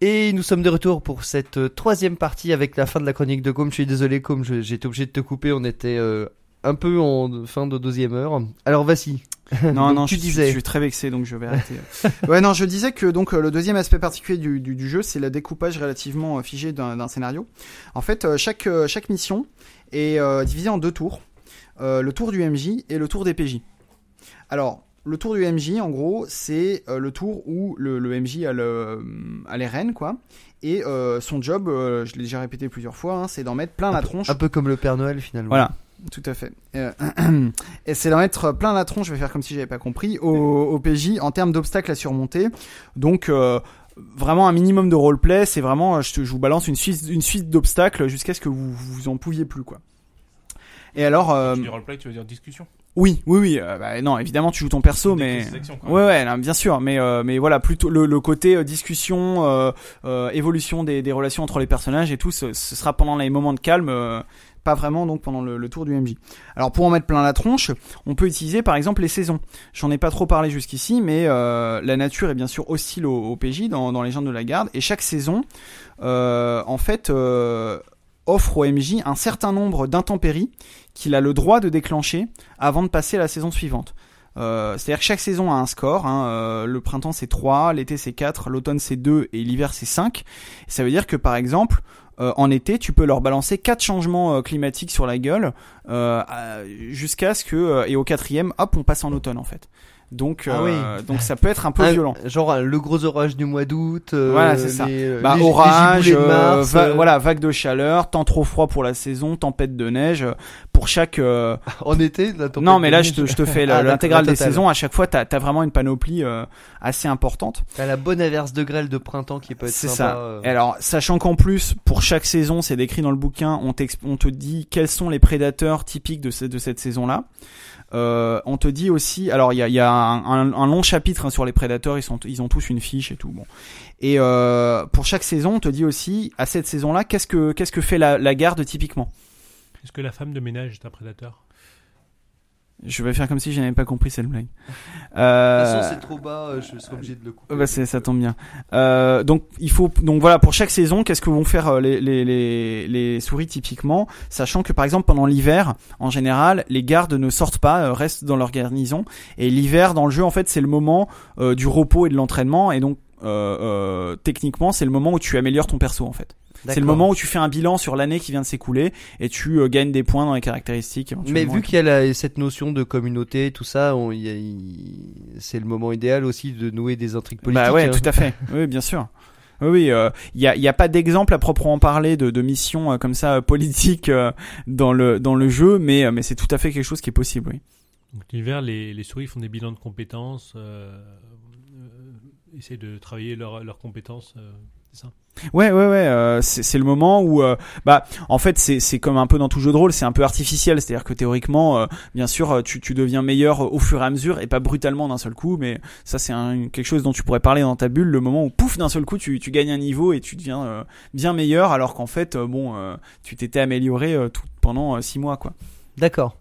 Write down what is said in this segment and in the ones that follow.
Et nous sommes de retour pour cette euh, troisième partie avec la fin de la chronique de Com. Je suis désolé, Com, été obligé de te couper. On était euh, un peu en fin de deuxième heure. Alors, vas-y. Non, non, tu je, suis- disais. je suis très vexé, donc je vais arrêter. ouais, non, je disais que donc euh, le deuxième aspect particulier du, du, du jeu, c'est le découpage relativement figé d'un scénario. En fait, chaque, chaque mission est euh, divisée en deux tours. Euh, le tour du MJ et le tour des PJ. Alors, le tour du MJ, en gros, c'est euh, le tour où le, le MJ a, le, a les rênes, quoi. Et euh, son job, euh, je l'ai déjà répété plusieurs fois, hein, c'est d'en mettre plein la tronche. Un peu comme le Père Noël, finalement. Voilà, tout à fait. Euh, et c'est d'en mettre plein la tronche, je vais faire comme si j'avais pas compris, au, au PJ en termes d'obstacles à surmonter. Donc euh, vraiment un minimum de roleplay, c'est vraiment, je, te- je vous balance une suite, une suite d'obstacles jusqu'à ce que vous vous en pouviez plus quoi. Et alors, euh, Tu dis roleplay, tu veux dire discussion? Oui, oui, oui, euh, bah, non, évidemment tu joues ton perso, mais ouais, ouais, non, bien sûr, mais euh, mais voilà, plutôt le, le côté euh, discussion, euh, euh, évolution des, des relations entre les personnages et tout, ce, ce sera pendant les moments de calme, euh, pas vraiment donc pendant le, le tour du MJ. Alors pour en mettre plein la tronche, on peut utiliser par exemple les saisons. J'en ai pas trop parlé jusqu'ici, mais euh, la nature est bien sûr hostile au, au PJ dans, dans Légendes de la Garde, et chaque saison, euh, en fait, euh, offre au MJ un certain nombre d'intempéries qu'il a le droit de déclencher avant de passer à la saison suivante. Euh, C'est-à-dire que chaque saison a un score. Hein, euh, le printemps c'est 3, l'été c'est 4, l'automne c'est 2 et l'hiver c'est 5. Ça veut dire que par exemple, euh, en été, tu peux leur balancer quatre changements climatiques sur la gueule jusqu'à ce que et au quatrième, hop, on passe en automne en fait. Donc, Ah euh, donc ça peut être un peu Un- violent. Genre euh, le gros orage du mois d'août. euh, Voilà, c'est ça. les, Bah, les- les orage, giboulées de Mars, va- euh, voilà, vague de chaleur, temps trop froid pour la saison, tempête de neige. Pour chaque euh, En été, la tempête non, mais là, je te, je te fais Ah, l'intégrale des saisons. À chaque fois, t'as as vraiment une panoplie euh, assez importante. T'as la bonne averse de grêle de printemps qui peut être C'est ça. Et alors, sachant qu'en plus, pour chaque saison, c'est décrit dans le bouquin, on, on te dit quels sont les prédateurs typiques de, ce- de cette saison-là. Euh, on te dit aussi, alors il y a, y a un, un- un long chapitre hein, sur les prédateurs, ils, sont, ils ont tous une fiche et tout. Bon. Et euh, pour chaque saison, on te dit aussi, à cette saison-là, qu'est-ce que qu'est-ce que fait la, la garde typiquement? Est-ce que la femme de ménage est un prédateur? Je vais faire comme si je n'avais pas compris cette blague. De toute Euh, façon, c'est trop bas, euh, je serai obligé de le couper. Bah ça tombe bien. Euh, donc il faut donc voilà pour chaque saison qu'est-ce que vont faire euh, les, les, les, les souris typiquement, sachant que par exemple pendant l'hiver en général les gardes ne sortent pas, euh, restent dans leur garnison et l'hiver dans le jeu en fait c'est le moment euh, du repos et de l'entraînement et donc euh, euh, techniquement c'est le moment où tu améliores ton perso en fait. C'est le moment où tu fais un bilan sur l'année qui vient de s'écouler et tu euh, gagnes des points dans les caractéristiques. Mais vu qu'il y a la- cette notion de communauté, tout ça, on- il y a- il- c'est le moment idéal aussi de nouer des intrigues politiques. Bah ouais, hein. tout à fait. Oui, bien sûr. Oui, oui, euh, il y a, il y a pas d'exemple à proprement parler de, de mission euh, comme ça euh, politique euh, dans le dans le jeu, mais euh, mais c'est tout à fait quelque chose qui est possible. Oui. Donc l'hiver, les, les souris font des bilans de compétences, euh, euh, essaient de travailler leurs leurs compétences, euh, c'est ça Ouais, ouais, ouais. euh, c'est le moment où, euh, bah, en fait, c'est comme un peu dans tout jeu de rôle, c'est un peu artificiel. C'est-à-dire que théoriquement, euh, bien sûr, euh, tu tu deviens meilleur au fur et à mesure et pas brutalement d'un seul coup. Mais ça, c'est quelque chose dont tu pourrais parler dans ta bulle. Le moment où pouf d'un seul coup, tu tu gagnes un niveau et tu deviens euh, bien meilleur, alors qu'en fait, bon, tu t'étais amélioré tout pendant six mois, quoi. D'accord.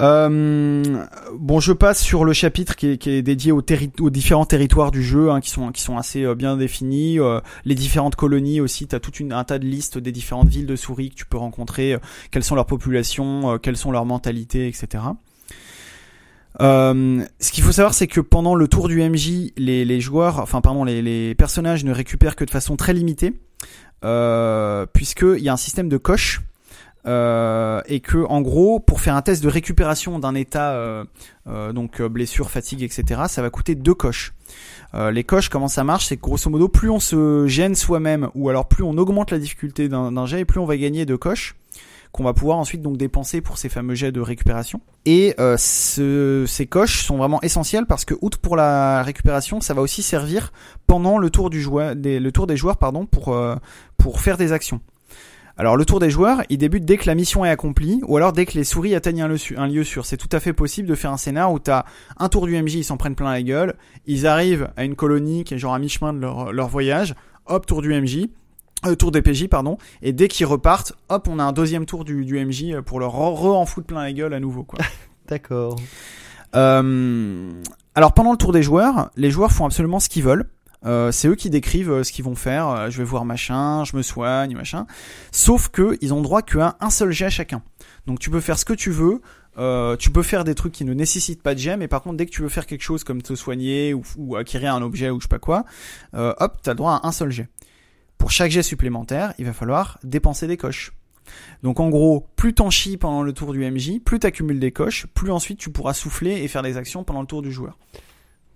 Euh, bon, je passe sur le chapitre qui est, dédié aux, différents territoires du jeu, hein, qui sont assez euh, bien définis. euh, les différentes colonies aussi, t'as toute une un tas de listes des différentes villes de souris que tu peux rencontrer. quelles sont leurs populations, quelles sont leurs mentalités, etc. Ce qu'il faut savoir, c'est que pendant le tour du MJ, les, joueurs, enfin pardon, les, personnages ne récupèrent que de façon très limitée, euh, puisqu'il y a un système de coche euh, et que en gros pour faire un test de récupération d'un état euh, euh, donc euh, blessure fatigue etc ça va coûter deux coches. Euh, les coches comment ça marche c'est que grosso modo plus on se gêne soi-même ou alors plus on augmente la difficulté d'un jet et plus on va gagner de coches qu'on va pouvoir ensuite donc dépenser pour ces fameux jets de récupération. Et euh, ce- ces coches sont vraiment essentielles parce que outre pour la récupération ça va aussi servir pendant le tour du joueur des, le tour des joueurs pardon pour euh, pour faire des actions alors le tour des joueurs, il débute dès que la mission est accomplie, ou alors dès que les souris atteignent un lieu, su- un lieu sûr. C'est tout à fait possible de faire un scénar où t'as un tour du MJ, ils s'en prennent plein la gueule, ils arrivent à une colonie qui est genre à mi-chemin de leur, leur voyage, hop, tour du MJ, euh, tour des PJ, pardon, et dès qu'ils repartent, hop, on a un deuxième tour du, du MJ pour leur re-en foutre plein la gueule à nouveau, quoi. D'accord. Euh, alors pendant le tour des joueurs, les joueurs font absolument ce qu'ils veulent. Euh, c'est eux qui décrivent euh, ce qu'ils vont faire. Euh, je vais voir machin, je me soigne, machin. Sauf que ils ont droit qu'à un seul jet chacun. Donc tu peux faire ce que tu veux. Tu peux faire des trucs qui ne nécessitent pas de jet, mais par contre dès que tu veux faire quelque chose comme te soigner ou, acquérir un objet ou je sais pas quoi, hop, t'as droit à un seul jet. Pour chaque jet supplémentaire, il va falloir dépenser des coches. Donc en gros, plus t'en chies pendant le tour du MJ, plus t'accumules des coches, plus ensuite tu pourras souffler et faire des actions pendant le tour du joueur.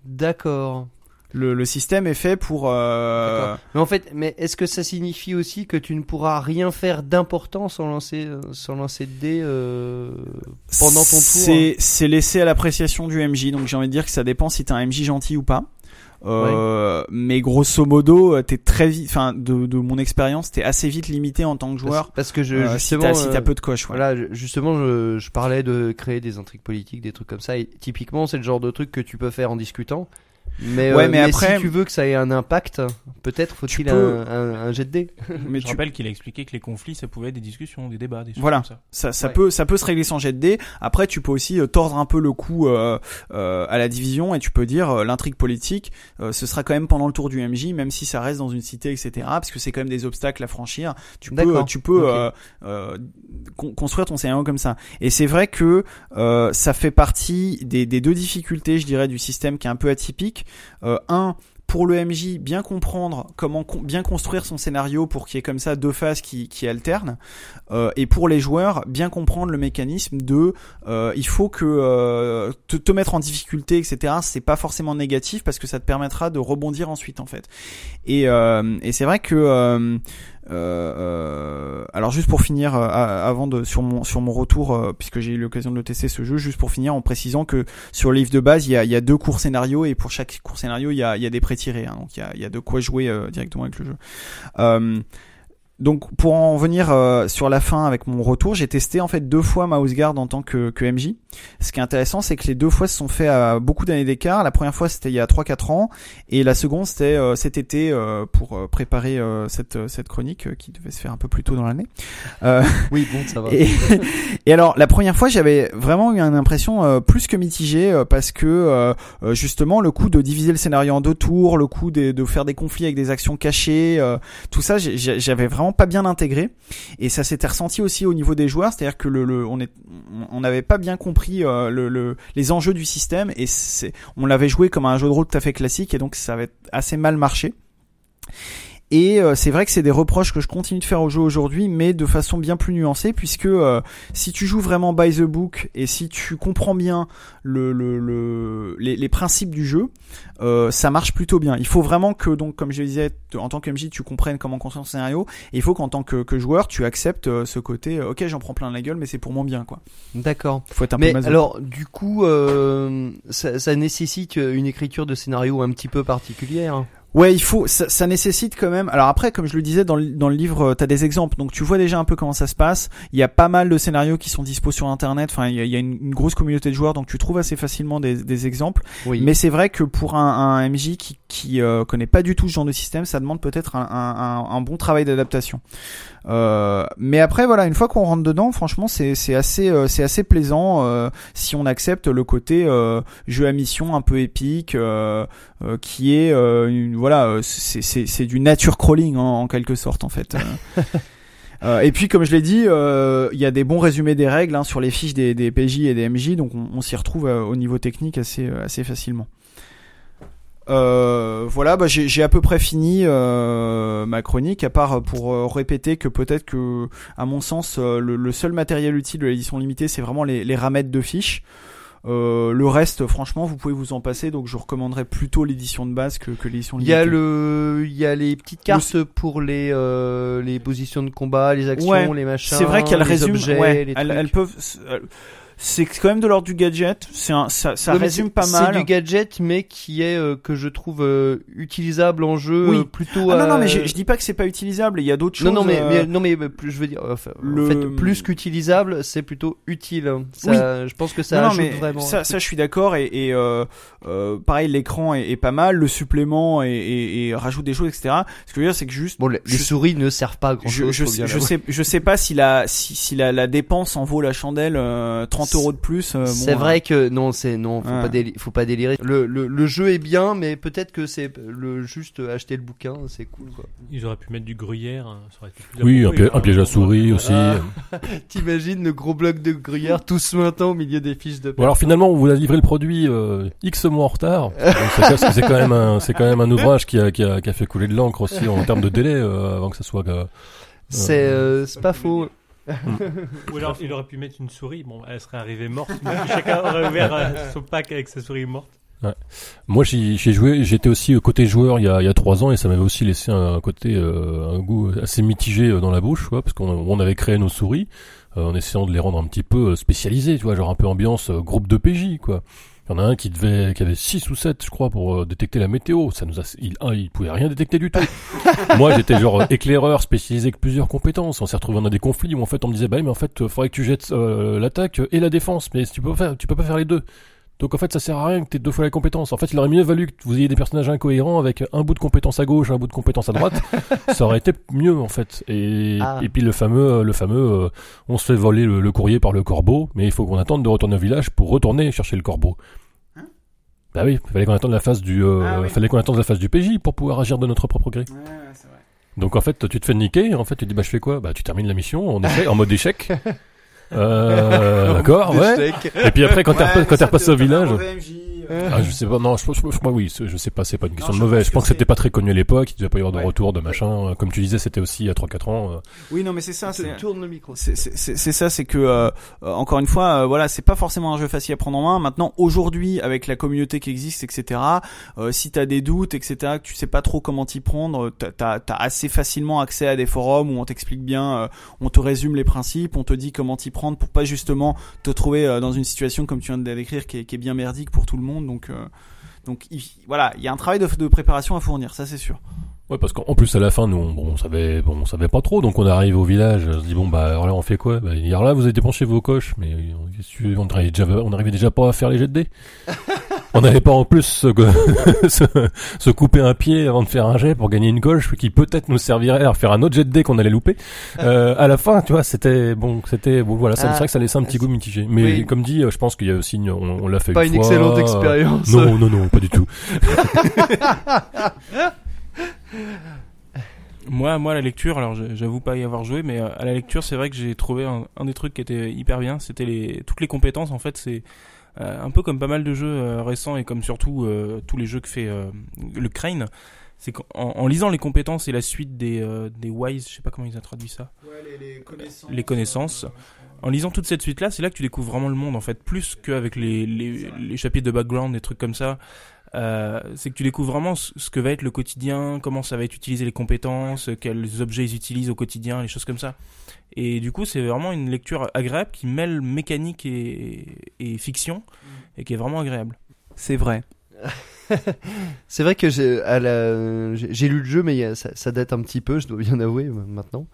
D'accord. Le, le système est fait pour... Euh... Mais en fait, mais est-ce que ça signifie aussi que tu ne pourras rien faire d'important sans lancer, euh, sans lancer de dés euh, pendant ton tour hein C'est c'est laissé à l'appréciation du MJ, donc j'ai envie de dire que ça dépend si t'es un MJ gentil ou pas. Euh, Mais grosso modo, euh, t'es très vite, enfin de, de mon expérience, t'es assez vite limité en tant que joueur. Parce, parce que je, euh, si justement, t'as si t'as euh, peu de coches. ouais. Voilà, justement, je, je parlais de créer des intrigues politiques, des trucs comme ça. Et typiquement, c'est le genre de truc que tu peux faire en discutant. Mais, Ouais, euh, mais après- si tu veux que ça ait un impact, peut-être faut-il Tu un, un, un jet de dés. Mais Je tu, rappelle qu'il a expliqué que les conflits, ça pouvait être des discussions, des débats, des choses Voilà. comme ça. ça, ça Ouais. peut, ça peut se régler sans jet de dés. Après, tu peux aussi euh, tordre un peu le coup euh, euh, à la division et tu peux dire euh, l'intrigue politique, euh, ce sera quand même pendant le tour du MJ, même si ça reste dans une cité, etc. Parce que c'est quand même des obstacles à franchir. Tu peux, tu peux Ok. euh, euh, con- construire ton scénario comme ça. Et c'est vrai que euh, ça fait partie des, des deux difficultés, je dirais, du système qui est un peu atypique. Euh, un pour le MJ, bien comprendre comment bien construire son scénario pour qu'il y ait comme ça deux phases qui, alternent. Euh, et pour les joueurs, bien comprendre le mécanisme de euh, il faut que euh, te, te mettre en difficulté, etc. C'est pas forcément négatif parce que ça te permettra de rebondir ensuite en fait. Et, et c'est vrai que euh, euh, alors juste pour finir euh, avant de sur mon sur mon retour puisque j'ai eu l'occasion de tester ce jeu juste pour finir en précisant que sur le livre de base il y a, deux cours scénarios et pour chaque cours scénario il y a, y a des pré-tirés hein, donc il y a, il y a de quoi jouer directement avec le jeu donc pour en venir sur la fin avec mon retour, j'ai testé en fait deux fois Mouse Guard en tant que, que MJ. Ce qui est intéressant, c'est que les deux fois se sont faits à beaucoup d'années d'écart. La première fois c'était il y a 3-4 ans et la seconde c'était euh, cet été euh, pour euh, préparer euh, cette, euh, cette chronique euh, qui devait se faire un peu plus tôt dans l'année. Euh, Oui, bon, ça va. et, et alors la première fois j'avais vraiment eu une impression euh, plus que mitigée euh, parce que justement le coup de diviser le scénario en deux tours, le coup de, de faire des conflits avec des actions cachées, euh, tout ça j'avais vraiment pas bien intégré et ça s'était ressenti aussi au niveau des joueurs, c'est-à-dire que le, le- on est on n'avait pas bien compris euh, le, le- les enjeux du système et on l'avait joué comme un jeu de rôle tout à fait classique et donc ça avait assez mal marché. Et euh, c'est vrai que c'est des reproches que je continue de faire au jeu aujourd'hui, mais de façon bien plus nuancée, puisque euh, si tu joues vraiment by the book et si tu comprends bien le, le, le- les, les principes du jeu, euh, ça marche plutôt bien. Il faut vraiment que, donc, comme je le disais, en tant que MJ, tu comprennes comment construire ton scénario, et il faut qu'en tant que, que joueur, tu acceptes euh, ce côté, euh, ok, j'en prends plein la gueule, mais c'est pour mon bien, quoi. D'accord. Faut être un Mais peu alors, du coup, euh, ça, ça nécessite une écriture de scénario un petit peu particulière. Ouais, il faut. Ça, ça nécessite quand même. Alors après, comme je le disais dans le, dans le livre, euh, t'as des exemples, donc tu vois déjà un peu comment ça se passe. Il y a pas mal de scénarios qui sont dispo sur Internet. Enfin, il y a, il y a une, une grosse communauté de joueurs, donc tu trouves assez facilement des, des exemples. Oui. Mais c'est vrai que pour un, un MJ qui, qui euh, connaît pas du tout ce genre de système, ça demande peut-être un, un, un- bon travail d'adaptation. Euh, mais après, voilà, une fois qu'on rentre dedans, franchement, c'est c'est assez euh, c'est assez plaisant euh, si on accepte le côté euh, jeu à mission un peu épique, euh, qui est euh, une, voilà, euh, c'est c'est c'est du nature crawling en, en quelque sorte en fait. Euh, et puis, comme je l'ai dit, euh, il y a des bons résumés des règles hein, sur les fiches des, des PJ et des MJ, donc on, on s'y retrouve euh, au niveau technique assez, assez facilement. Euh, voilà, bah, j'ai à peu près fini euh, ma chronique, à part pour répéter que peut-être que, à mon sens, le, le seul matériel utile de l'édition limitée, c'est vraiment les, les ramettes de fiches. Euh, le reste, franchement, vous pouvez vous en passer, donc je recommanderais plutôt l'édition de base que, que l'édition Il limitée. y a le, il y a les petites cartes pour les euh, les positions de combat, les actions, Ouais, les machins. C'est vrai qu'elles les résument, objets, ouais, les elles, elles peuvent. C'est quand même de l'ordre du gadget. C'est un, ça, ça résume pas mal. C'est du gadget, mais qui est euh, que je trouve euh, utilisable en jeu Oui. euh, plutôt. Ah non, non, euh, mais je, je dis pas que c'est pas utilisable. Il y a d'autres choses. Non, non, mais, euh, mais- non, mais plus, je veux dire, enfin, le- en fait, plus qu'utilisable, c'est plutôt utile. Ça, Je pense que ça non, non, ajoute mais vraiment. ça, ça, je suis d'accord. Et, et euh, euh, pareil, l'écran est, est pas mal, le supplément et, et, et rajoute des choses, etc. Ce que je veux dire, c'est que juste, Bon, les, je- souris ne servent pas à grand je, chose. je, sais, je sais, je sais pas si la, si, si la, la dépense en vaut la chandelle euh, 30 30 euros de plus. euh, C'est euh, vrai que non, c'est non, faut Ouais. pas déli- faut pas délirer. Le, le, le jeu est bien, mais peut-être que c'est le juste acheter le bouquin, c'est cool quoi. Ils auraient pu mettre du gruyère. hein, ça aurait été plus Oui, un, piège- quoi. un piège à souris aussi. Ah. T'imagines le gros bloc de gruyère tout suintant au milieu des fiches de Bon alors finalement on vous a livré le produit euh, X mois en retard. Donc, c'est parce que c'est quand même un c'est quand même un ouvrage qui a, qui a, qui a fait couler de l'encre aussi en termes de délai euh, avant que ça soit. euh, C'est euh, c'est pas faux. Ou alors il aurait pu mettre une souris. Bon, elle serait arrivée morte. mais chacun aurait ouvert euh, son pack avec sa souris morte. Moi j'ai joué, j'étais aussi euh, côté joueur il y a il y a trois ans et ça m'avait aussi laissé un côté euh, un goût assez mitigé dans la bouche, quoi, parce qu'on on avait créé nos souris euh, en essayant de les rendre un petit peu spécialisées, tu vois, genre un peu ambiance euh, groupe de PJ quoi. Il y en a un qui devait, qui avait 6 ou 7 je crois pour euh, détecter la météo. Ça nous a, il, un, il pouvait rien détecter du tout. Moi, j'étais genre euh, éclaireur spécialisé avec plusieurs compétences. On s'est retrouvé dans des conflits où en fait on me disait, bah mais en fait, euh, faudrait que tu jettes euh, l'attaque et la défense, mais tu peux pas faire, tu peux pas faire les deux. Donc en fait, ça sert à rien que tu deux fois les compétences. En fait, il aurait mieux valu que vous ayez des personnages incohérents avec un bout de compétence à gauche, un bout de compétence à droite. ça aurait été mieux en fait. Et, Ah. et puis le fameux, le fameux, euh, on se fait voler le, le courrier par le corbeau, mais il faut qu'on attende de retourner au village pour retourner chercher le corbeau. Bah oui, fallait qu'on attende la phase du, euh, Ah oui. fallait qu'on attende la phase du PJ pour pouvoir agir de notre propre gré. Ouais, ouais, c'est vrai. Donc en fait, tu te fais niquer, en fait, tu te dis bah je fais quoi? Bah tu termines la mission en, échec, en mode échec. Euh, d'accord, ouais. Et puis après, quand Ouais, t'es repassé au village, MJ, ah, je sais pas, non, je, je, je crois oui, je sais pas, c'est pas une question Non, de mauvais. Je pense que c'était pas très connu à l'époque, il devait pas y avoir de Ouais. retour, de machin. Comme tu disais, c'était aussi il y a 3-4 ans. euh. Oui, non, mais c'est ça. C'est tournes le micro. c'est ça, c'est que euh, euh, encore une fois, euh, voilà, c'est pas forcément un jeu facile à prendre en main. Maintenant, aujourd'hui, avec la communauté qui existe, etc. Euh, si t'as des doutes, etc., que tu sais pas trop comment t'y prendre, euh, t'as- t'as as assez facilement accès à des forums où on t'explique bien, euh, on te résume les principes, on te dit comment t'y prendre pour pas justement te trouver euh, dans une situation comme tu viens de décrire qui est, qui est bien merdique pour tout le monde. Donc euh, donc il- voilà, il y a un travail de, de préparation à fournir, ça c'est sûr. Ouais, parce qu'en en plus à la fin, nous, on, bon, on savait, bon, on savait pas trop, donc on arrive au village, on se dit bon bah alors là on fait quoi? Bah, Hier là, vous avez débranché vos coches, mais euh, on arrivait déjà, on arrivait déjà pas à faire les jets de dés. on n'avait pas en plus se, se, se couper un pied avant de faire un jet pour gagner une coche qui peut-être nous servirait à faire un autre jet de dés qu'on allait louper. Euh, à la fin, tu vois, c'était bon, c'était bon, voilà, ça, Ah, c'est vrai que ça laissait un petit goût mitigé. Mais oui. comme dit, je pense qu'il y a aussi, on, on l'a fait Pas une une fois. excellente expérience. Non, non, non, pas du tout. Moi, moi, la lecture, alors j'avoue pas y avoir joué, mais euh, à la lecture, c'est vrai que j'ai trouvé un, un des trucs qui était hyper bien. C'était les toutes les compétences. En fait, c'est un peu comme pas mal de jeux euh, récents et comme surtout euh, tous les jeux que fait euh, le Crane. C'est qu'en en lisant les compétences et la suite des euh, des wise, je sais pas comment ils ont traduit ça. les, connaissances. Les connaissances. En lisant toute cette suite-là, c'est là que tu découvres vraiment le monde, en fait, plus qu'avec les, les, les chapitres de background, des trucs comme ça. Euh, c'est que tu découvres vraiment ce que va être le quotidien, comment ça va être utilisé les compétences, quels objets ils utilisent au quotidien, les choses comme ça. Et du coup, c'est vraiment une lecture agréable qui mêle mécanique et, et fiction, et qui est vraiment agréable. C'est vrai. C'est vrai que j'ai lu le jeu, mais ça, ça date un petit peu, je dois bien avouer euh, maintenant.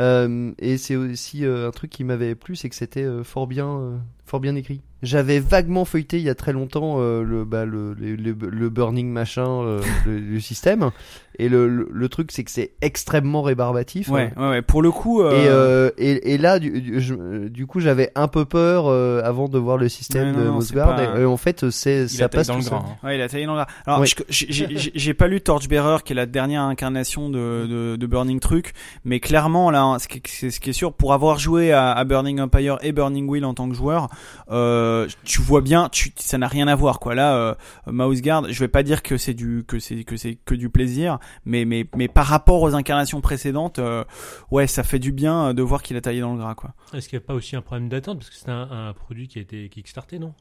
Euh, et c'est aussi euh, un truc qui m'avait plu, c'est que c'était euh, fort bien, euh, fort bien écrit. J'avais vaguement feuilleté il y a très longtemps euh, le, bah, le, le, le- burning machin, euh, le, système. Et le, le, le truc, c'est que c'est extrêmement rébarbatif. Ouais, ouais, ouais. Pour le coup. euh, Et, euh, et, et là, du, du, je- du coup, j'avais un peu peur euh, avant de voir le système Ouais, non, de Mossguard. pas- Et, euh, en fait, c'est Il ça passe dans tout le grain. hein. Ouais, il a taillé dans le gras. Alors, je- j'ai- pas lu Torchbearer, qui est la dernière incarnation de, de, de Burning Truc, mais clairement, là, hein, ce qui, c'est- ce qui est sûr, pour avoir joué à, à Burning Empire et Burning Wheel en tant que joueur, euh, tu vois bien, tu, ça n'a rien à voir, quoi. Là, euh, Mouse Guard, je vais pas dire que c'est du, que c'est, que c'est que du plaisir, mais, mais, mais par rapport aux incarnations précédentes, euh, ouais, ça fait du bien de voir qu'il a taillé dans le gras, quoi. Est-ce qu'il n'y a pas aussi un problème d'attente? Parce que c'est un, un produit qui a été kickstarté, non?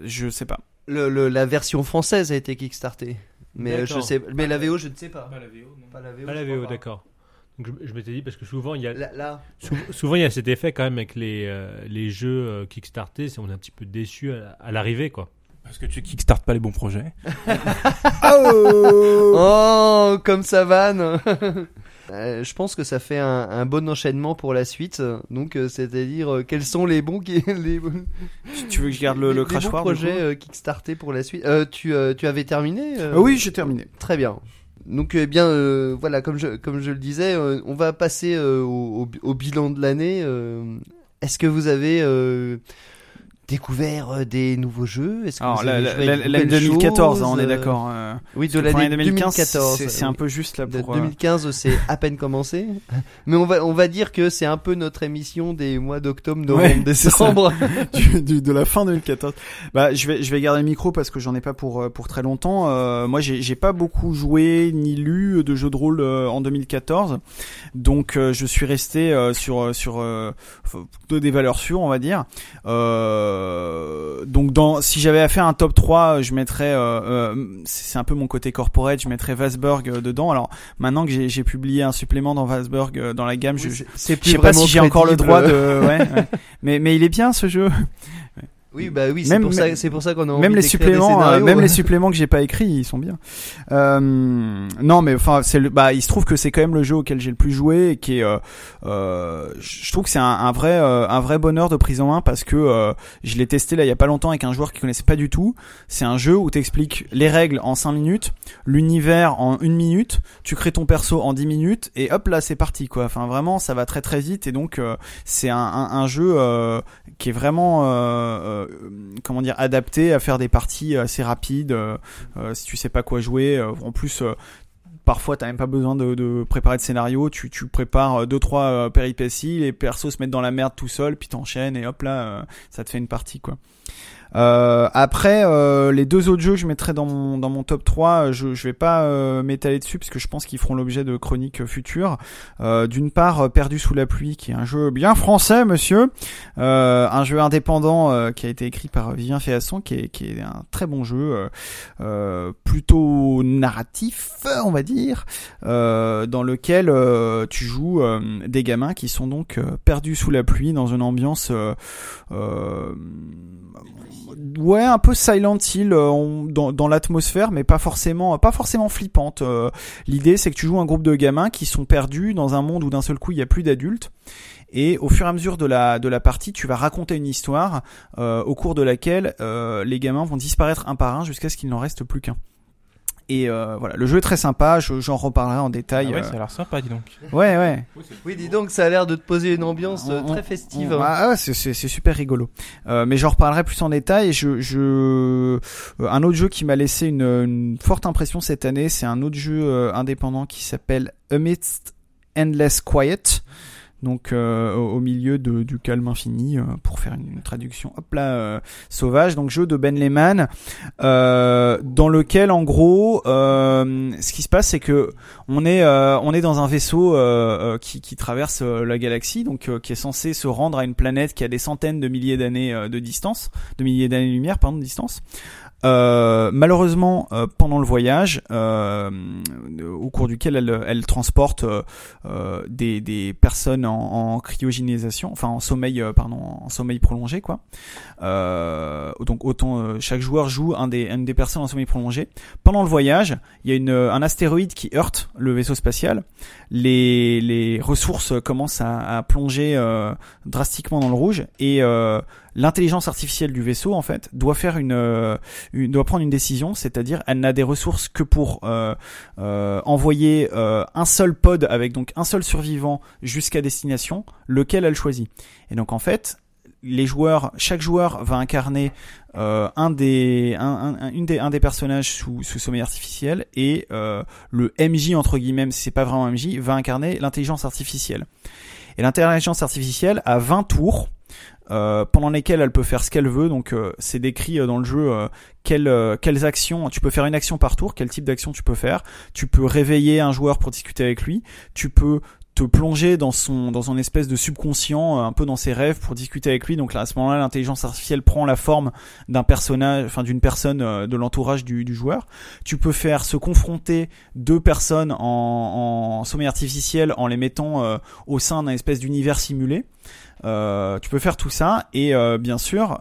Je sais pas. Le, le- la version française a été kickstartée. Mais euh, je sais, mais la VO, je ne sais pas. Pas la VO, non. Pas la d'accord. Donc je, je m'étais dit, parce que souvent, il y a, Là, là. sou- souvent, il y a cet effet quand même avec les, euh, les jeux euh, kickstartés, c'est on est un petit peu déçu à, à l'arrivée, quoi. Parce que tu kickstart pas les bons projets. Oh, comme ça vanne. Euh, je pense que ça fait un, un bon enchaînement pour la suite. Donc, euh, c'est-à-dire euh, quels sont les bons qui, les, Tu- Tu veux que je garde le, les- le les crash bons du coup? projets euh, kickstartés pour la suite? Euh, tu, euh, tu avais terminé Oui, j'ai terminé. Très bien. Donc eh bien euh, voilà comme je comme je le disais euh, on va passer euh, au, au- au bilan de l'année. euh, Est-ce que vous avez découvert euh, des nouveaux jeux? Est-ce que Alors, vous la- avez la- joué la- de l'année nouvelles 2014, choses, on est euh, d'accord. euh, Oui, de l'année l'année 2015, 2014. c'est- un peu juste là pour. euh, 2015, c'est à peine commencé. Mais on va, on va dire que c'est un peu notre émission des mois d'octobre, novembre, Ouais, décembre. du- du- de la fin 2014. Bah, je vais, je vais garder le micro parce que j'en ai pas pour euh, pour très longtemps. Euh, moi, j'ai, j'ai pas beaucoup joué ni lu de jeux de rôle euh, en 2014, donc euh, je suis resté euh, sur sur euh, des valeurs sûres, on va dire. Euh, donc, dans si j'avais à faire un top 3, je mettrais, euh, euh, c'est un peu mon côté corporate, je mettrais Vasberg euh, dedans. Alors maintenant que j'ai, publié un supplément dans Vasberg euh, dans la gamme, je, je, sais pas si j'ai encore le droit de. Ouais, ouais. Mais mais il est bien ce jeu. Oui, bah oui, c'est pour ça, même- c'est pour ça qu'on a envie même les des suppléments, scénarios. même les suppléments que j'ai pas écrits, ils sont bien. Euh, non, mais enfin, c'est le, bah, il se trouve que c'est quand même le jeu auquel j'ai le plus joué et qui est, euh, euh, je trouve que c'est un, un vrai, euh, un vrai bonheur de prise en main parce que euh, je l'ai testé là il y a pas longtemps avec un joueur qui connaissait pas du tout. C'est un jeu où t'expliques les règles en 5 minutes, l'univers en une minute, tu crées ton perso en 10 minutes et hop là c'est parti quoi. Enfin vraiment ça va très très vite et donc euh, c'est un, un, un jeu euh, qui est vraiment comment dire adapté à faire des parties assez rapides euh, euh, si tu sais pas quoi jouer euh, en plus euh, Parfois, t'as même pas besoin de, préparer de scénario. Tu, prépares euh, deux trois euh, péripéties, les persos se mettent dans la merde tout seul, puis t'enchaînes et hop là, euh, ça te fait une partie quoi. Euh, après, euh, les deux autres jeux que je mettrais dans mon, dans mon top 3, je, je vais pas euh, m'étaler dessus parce que je pense qu'ils feront l'objet de chroniques euh, futures. Euh, D'une part, euh, Perdu sous la pluie, qui est un jeu bien français, monsieur. Euh, un jeu indépendant euh, qui a été écrit par Vivien Féasson, qui est, qui est un très bon jeu, euh, euh, plutôt narratif, on va dire, euh, dans lequel euh, tu joues euh, des gamins qui sont donc euh, perdus sous la pluie dans une ambiance... euh, euh, ouais un peu Silent Hill euh, on- dans, dans l'atmosphère mais pas forcément pas forcément flippante Euh, l'idée c'est que tu joues un groupe de gamins qui sont perdus dans un monde où d'un seul coup il y a plus d'adultes. Et au fur et à mesure de la de la partie tu vas raconter une histoire euh, au cours de laquelle les gamins vont disparaître un par un jusqu'à ce qu'il n'en reste plus qu'un et euh, voilà le jeu est très sympa je- j'en reparlerai en détail Ah ouais, euh. ça a l'air sympa, dis donc. ouais ouais Oui, dis donc, ça a l'air de te poser une ambiance On- très on- festive. on- hein. ah ouais, c'est- c'est c'est super rigolo. Euh, mais j'en reparlerai plus en détail. Je, je, euh, un autre jeu qui m'a laissé une, une forte impression cette année, c'est un autre jeu euh, indépendant qui s'appelle Amidst Endless Quiet. Donc euh, au, milieu de, du calme infini, euh, pour faire une, traduction, hop là, euh, sauvage. Donc jeu de Ben Lehman, euh, dans lequel en gros, ce qui se passe, c'est que on est on est dans un vaisseau qui, qui traverse la galaxie, donc qui est censé se rendre à une planète qui a des centaines de milliers d'années de distance, de milliers d'années-lumière, pardon, de distance. Euh, malheureusement, euh, pendant le voyage, euh, au cours duquel elle, transporte des, personnes en, cryogénisation, enfin en sommeil, pardon, en sommeil prolongé, quoi. Donc autant chaque joueur joue un des, une des personnes en sommeil prolongé. Pendant le voyage, il y a un astéroïde qui heurte le vaisseau spatial. Les, ressources commencent à, à plonger drastiquement dans le rouge et l'intelligence artificielle du vaisseau en fait doit faire une, euh, une- doit prendre une décision, c'est-à-dire elle n'a des ressources que pour euh, euh, envoyer un seul pod avec donc un seul survivant jusqu'à destination, lequel elle choisit. Et donc en fait, les joueurs, chaque joueur va incarner un des, un, un- un- une des, un des personnages sous, sous sommeil artificiel et le MJ entre guillemets, c'est pas vraiment MJ, va incarner l'intelligence artificielle. Et l'intelligence artificielle a 20 tours euh, pendant lesquels elle peut faire ce qu'elle veut. Donc euh, c'est décrit euh, dans le jeu euh, quelles, quelles actions. Tu peux faire une action par tour. Quel type d'action tu peux faire. Tu peux réveiller un joueur pour discuter avec lui. Tu peux te plonger dans son dans son espèce de subconscient, euh, un peu dans ses rêves pour discuter avec lui. Donc là, à ce moment-là, l'intelligence artificielle prend la forme d'un personnage, enfin d'une personne euh, de l'entourage du, joueur. Tu peux faire se confronter deux personnes en, sommeil artificiel en les mettant euh, au sein d'un espèce d'univers simulé. Tu peux faire tout ça et bien sûr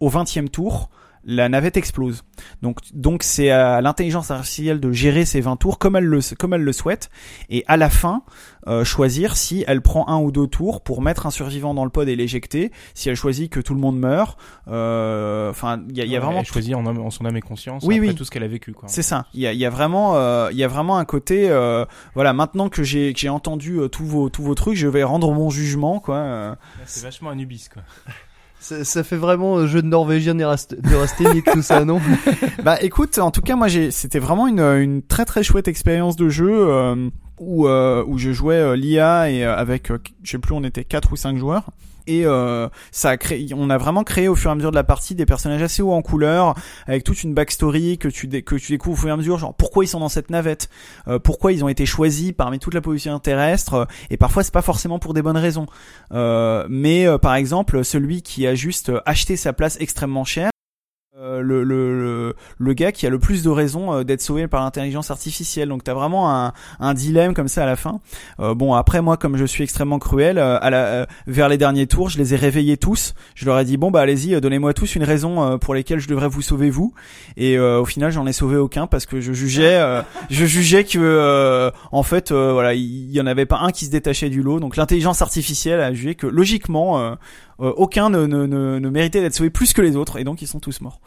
au 20e tour la navette explose. Donc donc c'est à l'intelligence artificielle de gérer ces 20 tours comme elle le comme elle le souhaite et à la fin euh, choisir si elle prend un ou deux tours pour mettre un survivant dans le pod et l'éjecter, si elle choisit que tout le monde meurt. euh, Enfin il y a, il y a Ouais, vraiment elle choisit en, en son âme et conscience Oui, après oui. tout ce qu'elle a vécu quoi. c'est ça. Il y a, il y a vraiment, euh, il y a vraiment un côté, euh, voilà. Maintenant que j'ai que j'ai entendu euh, tous vos tous vos trucs, je vais rendre mon jugement, quoi. euh. C'est vachement Anubis quoi. Ça, ça fait vraiment euh, jeu de norvégien neurasthénique tout ça, non? Bah écoute, en tout cas moi j'ai c'était vraiment une, une très très chouette expérience de jeu euh, où euh, où je jouais euh, l'IA et euh, avec euh, je sais plus on était quatre ou cinq joueurs et euh, ça a créé on a vraiment créé au fur et à mesure de la partie des personnages assez hauts en couleur avec toute une backstory que tu que tu découvres au fur et à mesure genre pourquoi ils sont dans cette navette euh, pourquoi ils ont été choisis parmi toute la population terrestre euh, et parfois c'est pas forcément pour des bonnes raisons. Mais par exemple celui qui a juste acheté sa place extrêmement cher euh, le, le, le, gars qui a le plus de raisons euh, d'être sauvé par l'intelligence artificielle. Donc t'as vraiment un, un dilemme comme ça à la fin. Euh, bon après moi comme je suis extrêmement cruel, euh, à la, euh, vers les derniers tours je les ai réveillés tous. Je leur ai dit bon bah allez-y donnez-moi tous une raison pour lesquelles je devrais vous sauver vous. Et au final j'en ai sauvé aucun parce que je jugeais je jugeais que en fait voilà il y, en avait pas un qui se détachait du lot. Donc l'intelligence artificielle a jugé que logiquement aucun ne, ne, ne, ne méritait d'être sauvé plus que les autres et donc ils sont tous morts.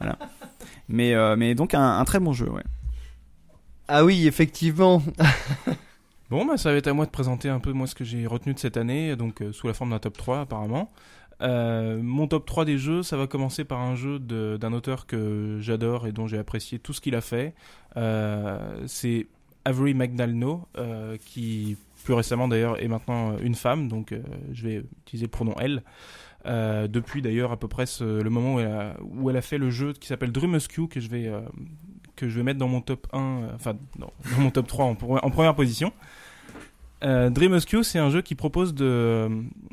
Voilà. Mais euh, mais donc un, un très bon jeu, ouais. Ah oui, effectivement. Bon, bah, ça va être à moi de présenter un peu moi ce que j'ai retenu de cette année, donc euh, sous la forme d'un top 3 apparemment. Euh, mon top 3 des jeux, ça va commencer par un jeu d'un auteur que j'adore et dont j'ai apprécié tout ce qu'il a fait. Euh, c'est Avery Magdaleno, euh, qui plus récemment d'ailleurs est maintenant une femme, donc euh, je vais utiliser le pronom elle. Euh, depuis d'ailleurs à peu près le moment où elle, a, fait le jeu qui s'appelle Dream Rescue que je vais euh, que je vais mettre dans mon top 1 euh, enfin dans mon top 3 en, pre- en première position. Euh, Dream Rescue, c'est un jeu qui propose de,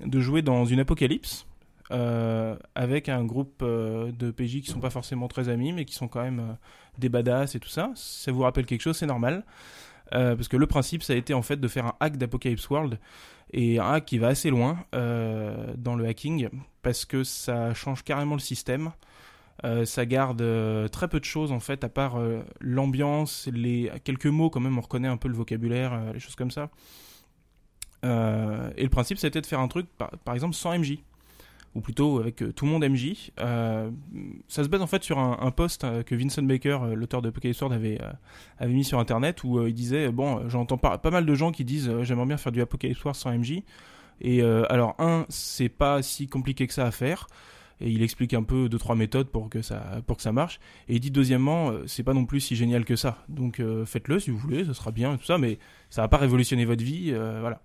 de jouer dans une apocalypse euh, avec un groupe euh, de PJ qui sont pas forcément très amis, mais qui sont quand même euh, des badass et tout ça. Ça vous rappelle quelque chose, c'est normal. Euh, parce que le principe, ça a été en fait de faire un hack d'Apocalypse World et un hack qui va assez loin euh, dans le hacking parce que ça change carrément le système. Euh, ça garde très peu de choses en fait, à part l'ambiance, les quelques mots quand même, on reconnaît un peu le vocabulaire, les choses comme ça. Et le principe, c'était de faire un truc, par exemple, sans MJ, ou plutôt avec euh, tout le monde MJ. Euh, ça se base en fait sur un, post euh, que Vincent Baker, l'auteur de Apocalypse World, avait, avait mis sur internet où il disait Bon, j'entends pas, mal de gens qui disent J'aimerais bien faire du Apocalypse World sans MJ. Et alors, un, c'est pas si compliqué que ça à faire. Et il explique un peu deux trois méthodes pour que ça pour que ça marche. Et il dit deuxièmement, c'est pas non plus si génial que ça. Donc faites-le si vous voulez, ce sera bien tout ça, mais ça va pas révolutionner votre vie, voilà.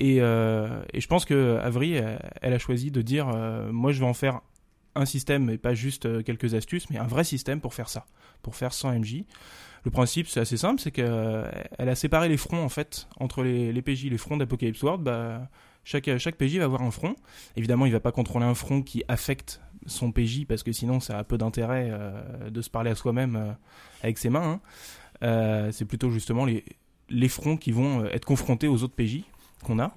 Et, euh, et je pense que Avery, elle, elle a choisi de dire, euh, moi je vais en faire un système et pas juste euh, quelques astuces, mais un vrai système pour faire ça, pour faire 100 MJ. Le principe, c'est assez simple, c'est qu'elle a séparé les fronts en fait entre les, les PJ, les fronts d'Apocalypse World. Bah, chaque, PJ va avoir un front. Évidemment, il va pas contrôler un front qui affecte son PJ parce que sinon, ça a peu d'intérêt euh, de se parler à soi-même euh, avec ses mains. hein. Euh, c'est plutôt justement les, fronts qui vont euh, être confrontés aux autres PJ qu'on a.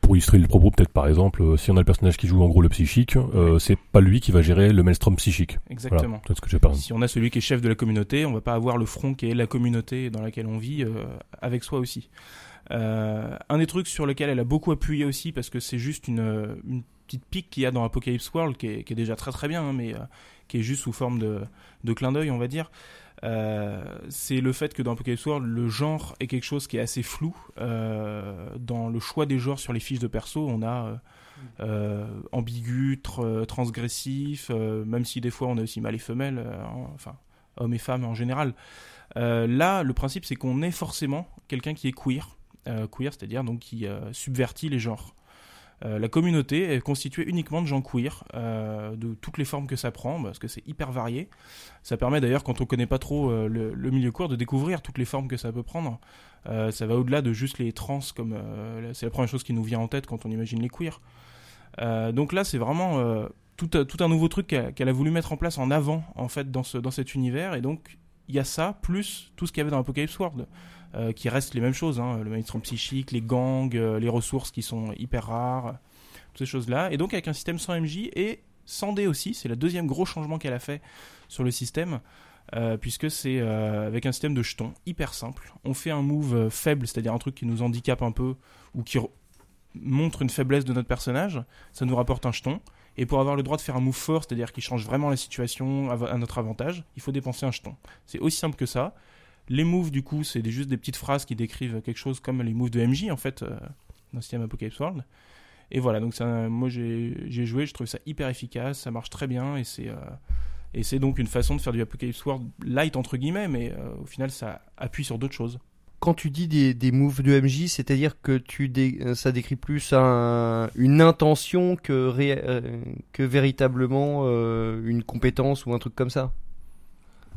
Pour illustrer le propos, peut-être par exemple, euh, si on a le personnage qui joue en gros le psychique, euh, c'est pas lui qui va gérer le maelstrom psychique. Exactement. Voilà, ce que j'ai. Si on a celui qui est chef de la communauté, on va pas avoir le front qui est la communauté dans laquelle on vit euh, avec soi aussi. Euh, un des trucs sur lequel elle a beaucoup appuyé aussi, parce que c'est juste une, une petite pique qu'il y a dans Apocalypse World, qui est, qui est déjà très très bien, hein, mais qui est juste sous forme de, de clin d'œil, on va dire. Euh, c'est le fait que dans Apocalypse World, le genre est quelque chose qui est assez flou. Euh, dans le choix des genres sur les fiches de perso, on a euh, ambigu, tr- transgressif, même si des fois on a aussi mâle et femelle, en- enfin hommes et femmes en général. Là, le principe c'est qu'on est forcément quelqu'un qui est queer, queer, c'est-à-dire donc qui subvertit les genres. Euh, la communauté est constituée uniquement de gens queer, euh, de toutes les formes que ça prend, parce que c'est hyper varié. Ça permet d'ailleurs, quand on connaît pas trop euh, le, milieu queer, de découvrir toutes les formes que ça peut prendre. Ça va au-delà de juste les trans, comme c'est la première chose qui nous vient en tête quand on imagine les queers. Donc là, c'est vraiment tout, un- nouveau truc qu'elle qu'elle a voulu mettre en place en avant, en fait, dans, ce, dans cet univers. Et donc, il y a ça, plus tout ce qu'il y avait dans Apocalypse World, euh, qui reste les mêmes choses. Hein, le mainstream psychique, les gangs, euh, les ressources qui sont hyper rares, toutes ces choses-là. Et donc, avec un système sans MJ et sans dé aussi, c'est le deuxième gros changement qu'elle a fait sur le système. euh, puisque c'est avec un système de jetons hyper simple. On fait un move faible, c'est-à-dire un truc qui nous handicape un peu ou qui re- montre une faiblesse de notre personnage, ça nous rapporte un jeton. Et pour avoir le droit de faire un move fort, c'est-à-dire qui change vraiment la situation à notre avantage, il faut dépenser un jeton. C'est aussi simple que ça. Les moves, du coup, c'est juste des petites phrases qui décrivent quelque chose comme les moves de MJ, en fait, euh, dans le système Apocalypse World. Et voilà, donc moi j'ai joué, je trouve ça hyper efficace, ça marche très bien et c'est euh, et c'est donc une façon de faire du Apocalypse World light entre guillemets, mais euh, au final ça appuie sur d'autres choses. Quand tu dis des, des moves de MJ, c'est-à-dire que tu euh, ça décrit plus un, une intention que, que véritablement une compétence ou un truc comme ça?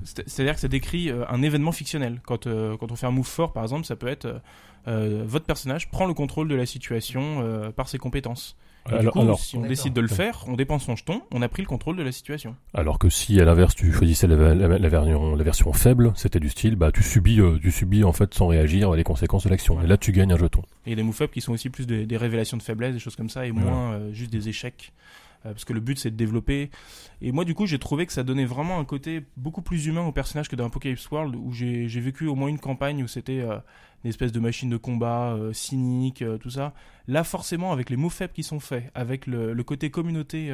C'est- C'est-à-dire que ça décrit euh, un événement fictionnel. Quand, euh, quand on fait un move fort, par exemple, ça peut être euh, votre personnage prend le contrôle de la situation euh, par ses compétences. Et du Alors, coup, alors, si on décide de le faire, on dépense son jeton, on a pris le contrôle de la situation. alors que si à l'inverse tu choisissais la, la- la version, la version faible, c'était du style, bah tu subis, euh, tu subis en fait sans réagir les conséquences de l'action. Et là tu gagnes un jeton. Et il y a des move up qui sont aussi plus des, des révélations de faiblesse, des choses comme ça, et Ouais. moins euh, juste des échecs. Euh, parce que le but c'est de développer. Et moi du coup j'ai trouvé que ça donnait vraiment un côté beaucoup plus humain au personnage que dans Apocalypse World, où j'ai vécu au moins une campagne où c'était euh, une espèce de machine de combat euh, cynique, tout ça. Là forcément avec les moves faibles qui sont faits, avec le, côté communauté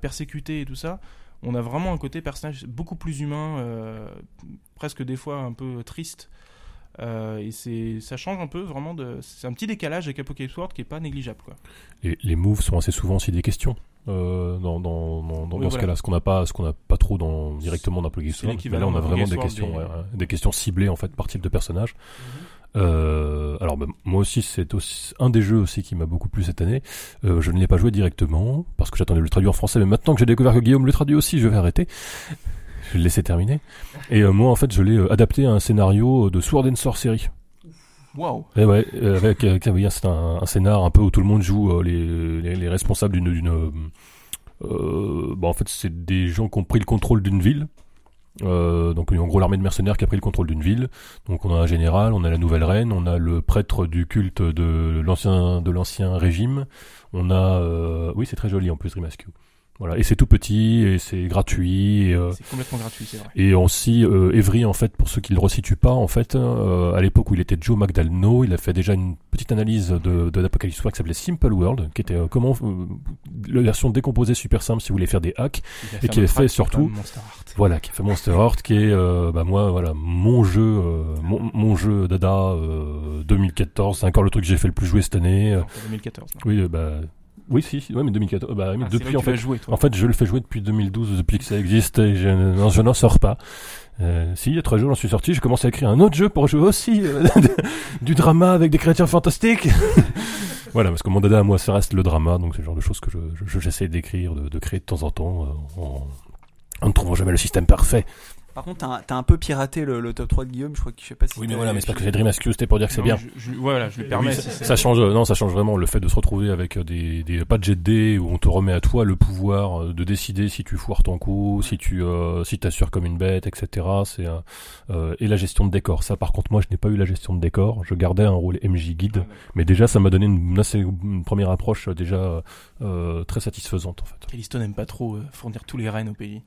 persécutée et tout ça, on a vraiment un côté personnage beaucoup plus humain, presque des fois un peu triste. Euh, et c'est ça change un peu vraiment de c'est un petit décalage avec Apocalypse World qui est pas négligeable quoi. Les, les moves sont assez souvent aussi des questions. Euh, dans dans, dans, dans ce cas-là, ce qu'on n'a pas, ce qu'on n'a pas trop dans directement dans Apocalypse World. Mais là, on a vraiment des questions, ouais, des questions ciblées en fait par type de personnage. Euh, alors ben, moi aussi c'est aussi un des jeux aussi qui m'a beaucoup plu cette année. Euh, je ne l'ai pas joué directement parce que j'attendais de le traduire en français, mais maintenant que j'ai découvert que Guillaume le traduit aussi, je vais arrêter. Je vais le laisser terminer. Et euh, moi en fait je l'ai euh, adapté à un scénario de Sword and Sorcery. Waouh. Et ouais, euh, avec euh, c'est un, un scénar un peu où tout le monde joue les, les, les responsables d'une d'une bon en fait c'est des gens qui ont pris le contrôle d'une ville. Donc en gros l'armée de mercenaires qui a pris le contrôle d'une ville. Donc on a un général, on a la nouvelle reine, on a le prêtre du culte de l'ancien de l'ancien régime. On a oui c'est très joli en plus Rimascu. Voilà et c'est tout petit et c'est gratuit. Euh, C'est complètement gratuit, c'est vrai. et aussi, euh, Evry, en fait, pour ceux qui le resituent pas, en fait, euh, à l'époque où il était Joe Magdaleno, il a fait déjà une petite analyse de, de l'Apocalypse World qui s'appelait Simple World, qui était euh, comment euh, la version décomposée super simple si vous voulez faire des hacks. Et qui est fait surtout- Heart. Voilà, qui fait Monster Heart, qui est, euh, bah moi, voilà, mon jeu, euh, mon, mon jeu Dada euh, 2014. C'est encore le truc que j'ai fait le plus jouer cette année. Euh, Non, pas 2014. non. oui, euh, bah, oui, si, si, ouais, mais 2014. Bah, mais Ah, depuis en fait. jouer. En fait, je le fais jouer depuis 2012, depuis que ça existe, et je, non, je n'en sors pas. Euh, si, il y a trois jours, j'en suis sorti, je commence à écrire un autre jeu pour jouer aussi euh, du drama avec des créatures fantastiques. voilà, parce que mon dada à moi, ça reste le drama, donc c'est le genre de choses que je, je- j'essaie d'écrire, de, de créer de temps en temps, euh, en, en ne trouvant jamais le système parfait. Par contre, t'as un- t'as un peu piraté le, le top 3 de Guillaume, je crois que je sais pas si. Oui, mais voilà, mais c'est parce que c'est Dream Askew, c'était pour dire que c'est bien. Je, je- voilà, je lui permets. Oui, si ça, change, euh, non, ça change vraiment le fait de se retrouver avec euh, des, des pas de jet de dés où on te remet à toi le pouvoir euh, de décider si tu foires ton coup, si tu, euh, si t'assures comme une bête, etc. C'est euh, et la gestion de décor. Ça, par contre, moi, je n'ai pas eu la gestion de décor. Je gardais un rôle MJ guide, mais déjà, ça m'a donné une, une assez une première approche déjà euh, très satisfaisante en fait. Callisto n'aime pas trop euh, fournir tous les reines au pays.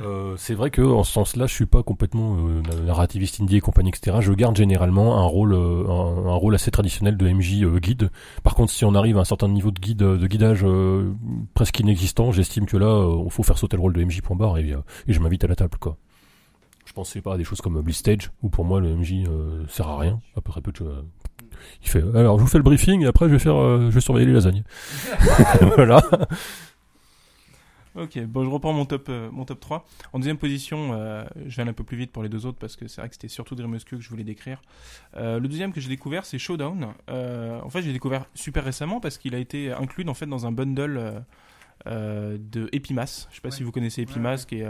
Euh, c'est vrai que en ce sens-là, je suis pas complètement euh, narrativiste indie et compagnie, etc. Je garde généralement un rôle, euh, un, rôle assez traditionnel de MJ guide. Par contre, si on arrive à un certain niveau de guide, de guidage presque inexistant, j'estime que là, il faut faire sauter le rôle de MJ point barre et, je m'invite à la table, quoi. Je pensais pas à des choses comme Bliss Stage, où pour moi le MJ sert à rien, à peu près peu. Il fait, alors je vous fais le briefing et après je vais surveiller les lasagnes. voilà. Ok, bon, je reprends mon top, euh, mon top 3. En deuxième position, euh, je vais aller un peu plus vite pour les deux autres parce que c'est vrai que c'était surtout Dream Rescue que je voulais décrire. Euh, le deuxième que j'ai découvert, c'est Showdown. Euh, en fait, j'ai découvert super récemment parce qu'il a été inclus en fait dans un bundle de Epimas. Je sais pas si vous connaissez Epimas, qui est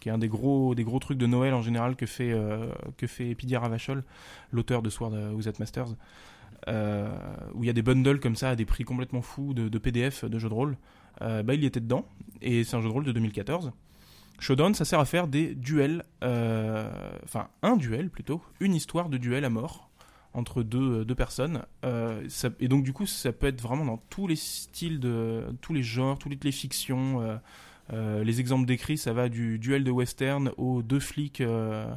qui est un des gros des gros trucs de Noël en général que fait euh, que fait Epidia Ravachol, l'auteur de Sword Without Masters. Euh, où il y a des bundles comme ça à des prix complètement fous de, de PDF de jeux de rôle. Euh, bah, il y était dedans et c'est un jeu de rôle de 2014. Showdown, ça sert à faire des duels, euh, enfin un duel plutôt, une histoire de duel à mort entre deux, deux personnes. Euh, et donc du coup, ça peut être vraiment dans tous les styles, de tous les genres, toutes les fictions. euh, euh, les exemples décrits, ça va du duel de western aux deux flics, euh,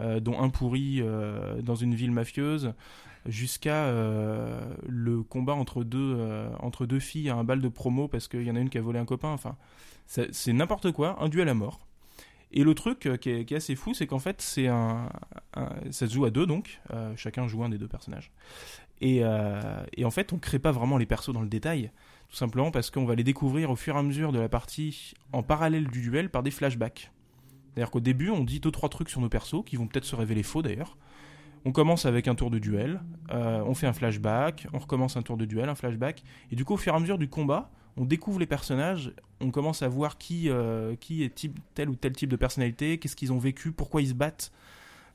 euh, dont un pourri euh, dans une ville mafieuse, jusqu'à euh, le combat entre deux, euh, entre deux filles à un bal de promo parce qu'il y en a une qui a volé un copain. Enfin, c'est n'importe quoi, un duel à mort. Et le truc euh, qui est, assez fou, c'est qu'en fait, c'est un, ça se joue à deux donc, chacun joue un des deux personnages. Et, et en fait, on crée pas vraiment les persos dans le détail, tout simplement parce qu'on va les découvrir au fur et à mesure de la partie en parallèle du duel par des flashbacks. C'est-à-dire qu'au début, on dit deux trois trucs sur nos persos qui vont peut-être se révéler faux d'ailleurs. On commence avec un tour de duel, euh, on fait un flashback, on recommence un tour de duel, un flashback, et du coup, au fur et à mesure du combat, on découvre les personnages, on commence à voir qui, euh, qui est type, tel ou tel type de personnalité, qu'est-ce qu'ils ont vécu, pourquoi ils se battent,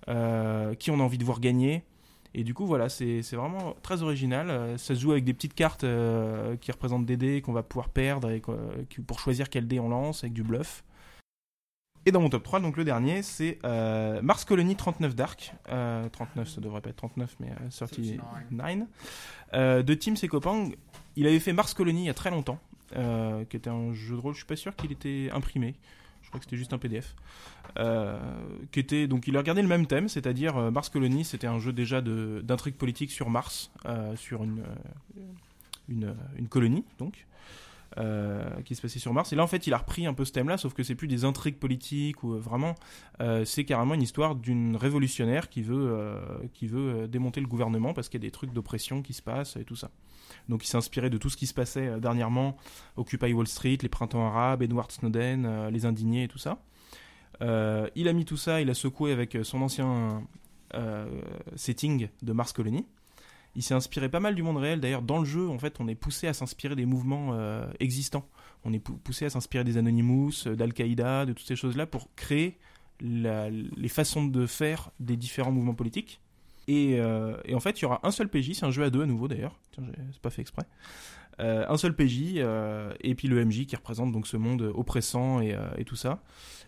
euh, qui on a envie de voir gagner. Et du coup, voilà, c'est vraiment très original. Ça se joue avec des petites cartes qui représentent des dés qu'on va pouvoir perdre et pour choisir quel dé on lance avec du bluff. Et dans mon top 3, donc le dernier, c'est euh, Mars Colony 39 Dark. Euh, 39, ça devrait pas être 39, mais euh, 39. Euh, de Tim Sekopang. Il avait fait Mars Colony il y a très longtemps, euh, qui était un jeu de rôle, je suis pas sûr qu'il était imprimé. Je crois que c'était juste un PDF. Euh, qui était donc il a regardé le même thème, c'est-à-dire euh, Mars Colony, c'était un jeu déjà d'intrigue politique sur Mars, euh, sur une, euh, une, une colonie donc. Euh, qui se passait sur Mars. Et là en fait il a repris un peu ce thème là sauf que c'est plus des intrigues politiques ou euh, vraiment euh, c'est carrément une histoire d'une révolutionnaire qui veut qui veut démonter le gouvernement parce qu'il y a des trucs d'oppression qui se passent et tout ça. Donc il s'est inspiré de tout ce qui se passait dernièrement. Occupy Wall Street les printemps arabes Edward Snowden les indignés et tout ça. Il a mis tout ça, il a secoué avec son ancien setting de Mars Colony. Il s'est inspiré pas mal du monde réel. D'ailleurs, dans le jeu, en fait, on est poussé à s'inspirer des mouvements euh, existants. On est pou- poussé à s'inspirer des Anonymous, euh, d'Al-Qaïda, de toutes ces choses-là pour créer les façons de faire des différents mouvements politiques. Et, euh, en fait, il y aura un seul PJ, c'est un jeu à deux à nouveau d'ailleurs. C'est pas fait exprès. Un seul PJ et puis le MJ qui représente donc ce monde oppressant et, tout ça.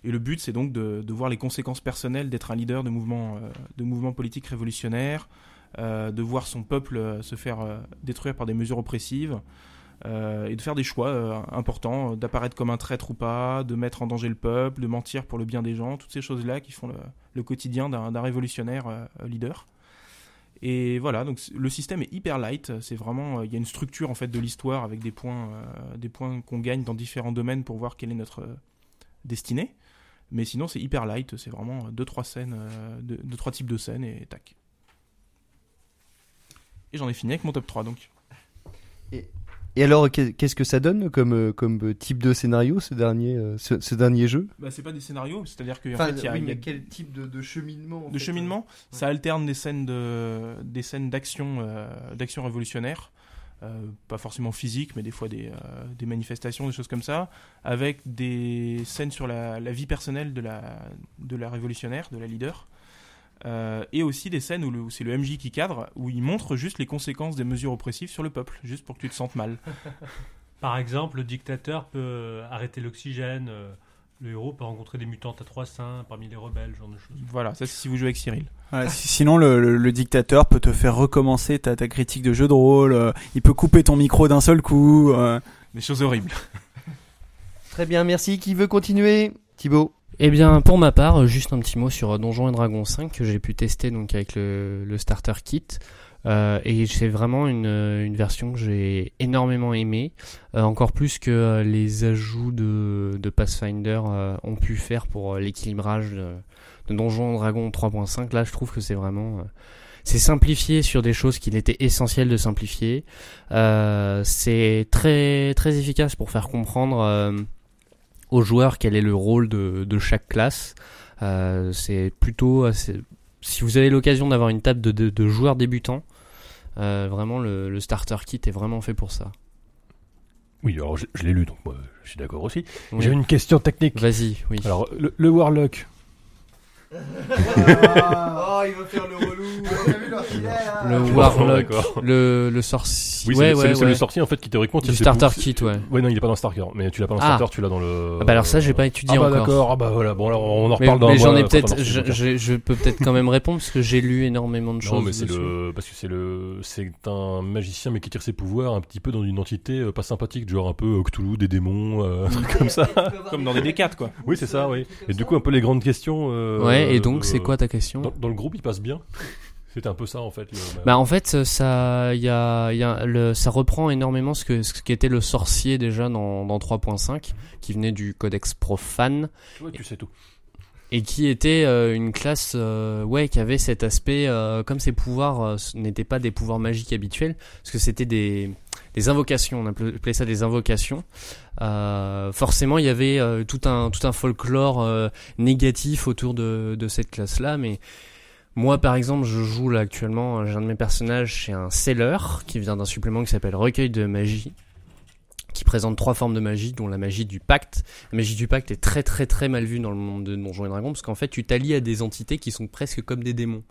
Et le but, c'est donc de, voir les conséquences personnelles d'être un leader de mouvements, de mouvements politiques révolutionnaires, de voir son peuple euh, se faire euh, détruire par des mesures oppressives, euh, et de faire des choix euh, importants, euh, d'apparaître comme un traître ou pas, de mettre en danger le peuple, de mentir pour le bien des gens, toutes ces choses-là qui font le, quotidien d'un révolutionnaire euh, leader. Et voilà, donc le système est hyper light. C'est vraiment, euh, il y a une structure en fait de l'histoire avec des points, euh, des points qu'on gagne dans différents domaines pour voir quelle est notre euh, destinée. Mais sinon, c'est hyper light. C'est vraiment deux trois scènes, euh, deux, deux, trois types de scènes et tac. Et j'en ai fini avec mon top 3 donc. Et alors, qu'est- qu'est-ce que ça donne comme, euh, comme euh, type de scénario, ce dernier, euh, ce, ce dernier jeu? Bah, c'est pas des scénarios, c'est-à-dire qu'en Enfin, fait, il y a, oui, il y a mais quel type de, de cheminement en de fait, cheminement. Ça alterne des scènes de, des scènes d'action, euh, d'action révolutionnaire, euh, pas forcément physique, mais des fois des, euh, des manifestations, des choses comme ça, avec des scènes sur la, la vie personnelle de la, de la révolutionnaire, de la leader. Euh, et aussi des scènes où, c'est le MJ qui cadre, où il montre juste les conséquences des mesures oppressives sur le peuple, juste pour que tu te sentes mal. Par exemple, le dictateur peut euh, arrêter l'oxygène. euh, le héros peut rencontrer des mutantes à trois seins parmi les rebelles, ce genre de choses. Voilà, ça c'est si vous jouez avec Cyril. Ouais, sinon, le, le- le dictateur peut te faire recommencer ta, ta critique de jeu de rôle. euh, il peut couper ton micro d'un seul coup. euh. Des choses horribles. Très bien, merci. Qui veut continuer? Thibaut Eh bien, pour ma part, juste un petit mot sur euh, Donjons et Dragons 5 que j'ai pu tester donc avec le, le starter kit. Euh, et c'est vraiment une, euh, une version que j'ai énormément aimée, euh, encore plus que euh, les ajouts de, de Pathfinder ont pu faire pour l'équilibrage de, de Donjons Dragons 3.5. Là, je trouve que c'est vraiment c'est simplifié sur des choses qu'il était essentiel de simplifier. C'est très très efficace pour faire comprendre aux joueurs quel est le rôle de, de chaque classe. Euh, c'est plutôt assez- si vous avez l'occasion d'avoir une table de, de, de joueurs débutants, euh, vraiment le, le starter kit est vraiment fait pour ça. Oui, alors je, je l'ai lu, donc moi, je suis d'accord aussi. Oui. J'ai une question technique. Vas-y, oui. Alors, le, le Warlock, Oh, il va faire le relou. le Warlock, le, le sorcier. Oui, ouais, c'est ouais, le- ouais. le sorti en fait qui théoriquement Du tire ses starter kit, ouais. Ouais, non, il est pas dans le starter, mais tu l'as pas dans le Ah. starter, tu l'as dans le. Ah bah alors ça, j'ai pas étudié ah bah encore. d'accord, ah bah voilà, bon alors on en Mais, reparle dans mais j'en ai peut-être, je, peux peut-être quand même répondre parce que j'ai lu énormément de choses. Non, mais c'est le parce que c'est le c'est un magicien mais qui tire ses pouvoirs un petit peu dans une entité euh, pas sympathique, genre un peu euh, Cthulhu, des démons, euh, un truc comme ça. Comme dans des D4 quoi. Oui, c'est ça, oui. Et du coup, un peu les grandes questions. euh, Ouais, et donc euh, c'est quoi ta question dans, dans le groupe, il passe bien. C'était un peu ça en fait. le- Bah en fait ça y a, y a le, ça reprend énormément ce que ce qu'était le sorcier déjà dans, dans 3.5 qui venait du codex profane. Tu vois, tu sais tout. et qui était euh, une classe euh, ouais qui avait cet aspect euh, comme ses pouvoirs euh, n'étaient pas des pouvoirs magiques habituels parce que c'était des des invocations on appelait ça des invocations Euh, forcément il y avait euh, tout un tout un folklore euh, négatif autour de de cette classe là mais moi, par exemple, je joue là actuellement, j'ai un de mes personnages, c'est un seller qui vient d'un supplément qui s'appelle Recueil de magie, qui présente trois formes de magie, dont la magie du pacte. La magie du pacte est très très très mal vue dans le monde de Donjons et Dragons, parce qu'en fait, tu t'allies à des entités qui sont presque comme des démons.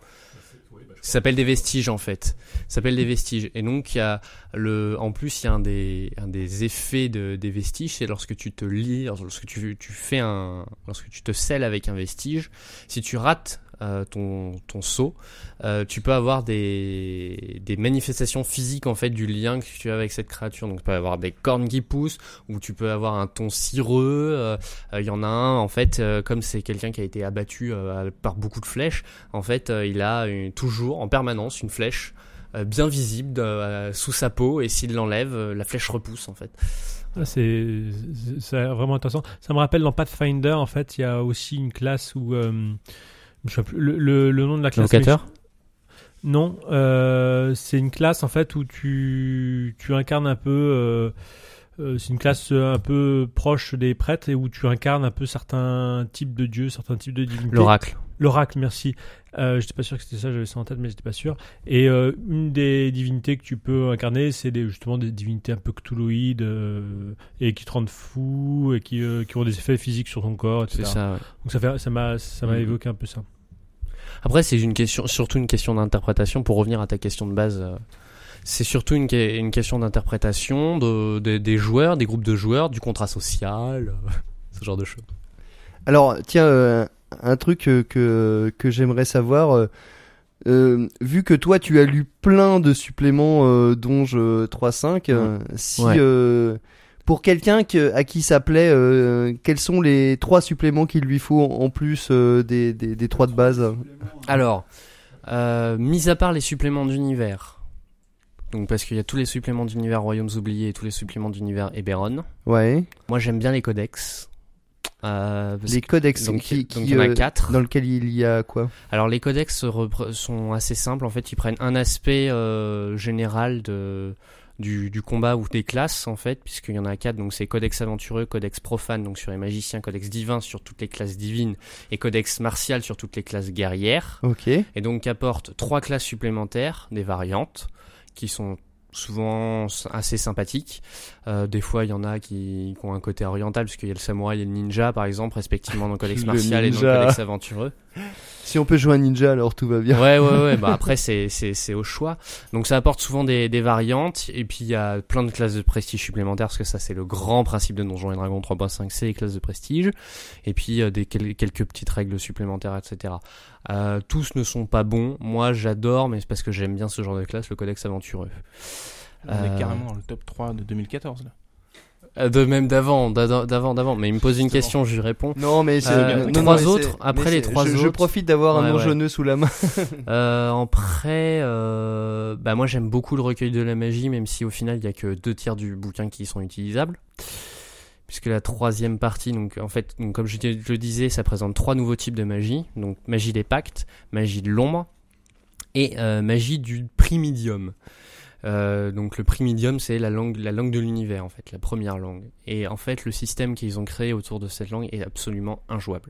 Ça s'appelle des vestiges en fait. Ça s'appelle des vestiges. Et donc il y a le, en plus il y a un des, un des effets de, des vestiges, c'est lorsque tu te lis, lorsque tu, tu fais un, lorsque tu te scelles avec un vestige, si tu rates euh, ton, ton saut, euh, tu peux avoir des, des manifestations physiques en fait du lien que tu as avec cette créature. Donc tu peux avoir des cornes qui poussent, ou tu peux avoir un ton cireux. euh, euh, Il y en a un en fait, comme c'est quelqu'un qui a été abattu par beaucoup de flèches, en fait il a toujours en permanence une flèche bien visible sous sa peau, et s'il l'enlève, la flèche repousse en fait. Ah, C'est vraiment intéressant. Ça me rappelle dans Pathfinder, en fait, il y a aussi une classe où. Je sais plus, le, le, le nom de la classe. Locateur Non, euh, c'est une classe en fait où tu, tu incarnes un peu. euh, euh, c'est une classe un peu proche des prêtres et où tu incarnes un peu certains types de dieux, certains types de divinités. L'oracle. L'oracle, merci. Euh, j'étais pas sûr que c'était ça, j'avais ça en tête, mais j'étais pas sûr. Et euh, une des divinités que tu peux incarner, c'est des, justement des divinités un peu cthulhuïdes euh, et qui te rendent fou et qui, qui ont des effets physiques sur ton corps, etc. C'est ça. ouais. Donc ça fait, ça m'a, ça m'a Mhm. évoqué un peu ça. Après, c'est une question, surtout une question d'interprétation. Pour revenir à ta question de base, euh, c'est surtout une, que- une question d'interprétation de, de- des joueurs, des groupes de joueurs, du contrat social, euh, ce genre de choses. Alors, tiens, euh, un truc que, que j'aimerais savoir. euh, vu que toi, tu as lu plein de suppléments euh, Donge euh, 3.5, euh, si Ouais. Pour quelqu'un que- à qui ça plaît, euh, quels sont les trois suppléments qu'il lui faut en plus euh, des, des, des trois de base Alors, euh, mis à part les suppléments d'univers, donc parce qu'il y a tous les suppléments d'univers Royaumes oubliés et tous les suppléments d'univers Eberron. Ouais. Moi, j'aime bien les codex. Les codex donc, qui, donc qui, il y en a quatre. dans lequel il y a quoi? Alors les codex sont assez simples. En fait, ils prennent un aspect général de du, du combat ou des classes en fait, puisqu'il y en a quatre. Donc c'est codex aventureux, codex profane, donc sur les magiciens, codex divin sur toutes les classes divines, et codex martial sur toutes les classes guerrières. Ok. Et donc apporte trois classes supplémentaires, des variantes, qui sont souvent assez sympathiques. Euh, des fois, il y en a qui, qui ont un côté oriental, puisqu'il y a le samouraï et le ninja, par exemple, respectivement dans le codex Le martial et dans le codex aventureux. Si on peut jouer un ninja, alors tout va bien. Ouais, ouais, ouais. Bah après, c'est c'est c'est au choix. Donc ça apporte souvent des des variantes et puis il y a plein de classes de prestige supplémentaires parce que ça c'est le grand principe de Donjons et Dragons 3.5, c'est les classes de prestige. Et puis euh, des quel- quelques petites règles supplémentaires, etc. Euh, tous ne sont pas bons. Moi, j'adore, mais c'est parce que j'aime bien ce genre de classe, le codex aventureux. On Euh, est carrément dans le top 3 de 2014 là. Euh, De même d'avant, d'avant, d'avant. Mais il me pose une question, je lui réponds. Non, mais c'est Euh, trois non, autres, après les trois je, je autres. profite d'avoir un nom ouais. sous la main. Euh, après, euh, bah moi j'aime beaucoup le recueil de la magie, même si au final il y a que deux tiers du bouquin qui sont utilisables. Puisque la troisième partie, donc en fait, donc, comme je, je le disais, ça présente trois nouveaux types de magie. Donc magie des pactes, magie de l'ombre et euh, magie du primidium. Euh, donc le primidium, c'est la langue, la langue de l'univers en fait, la première langue. Et en fait, le système qu'ils ont créé autour de cette langue est absolument injouable.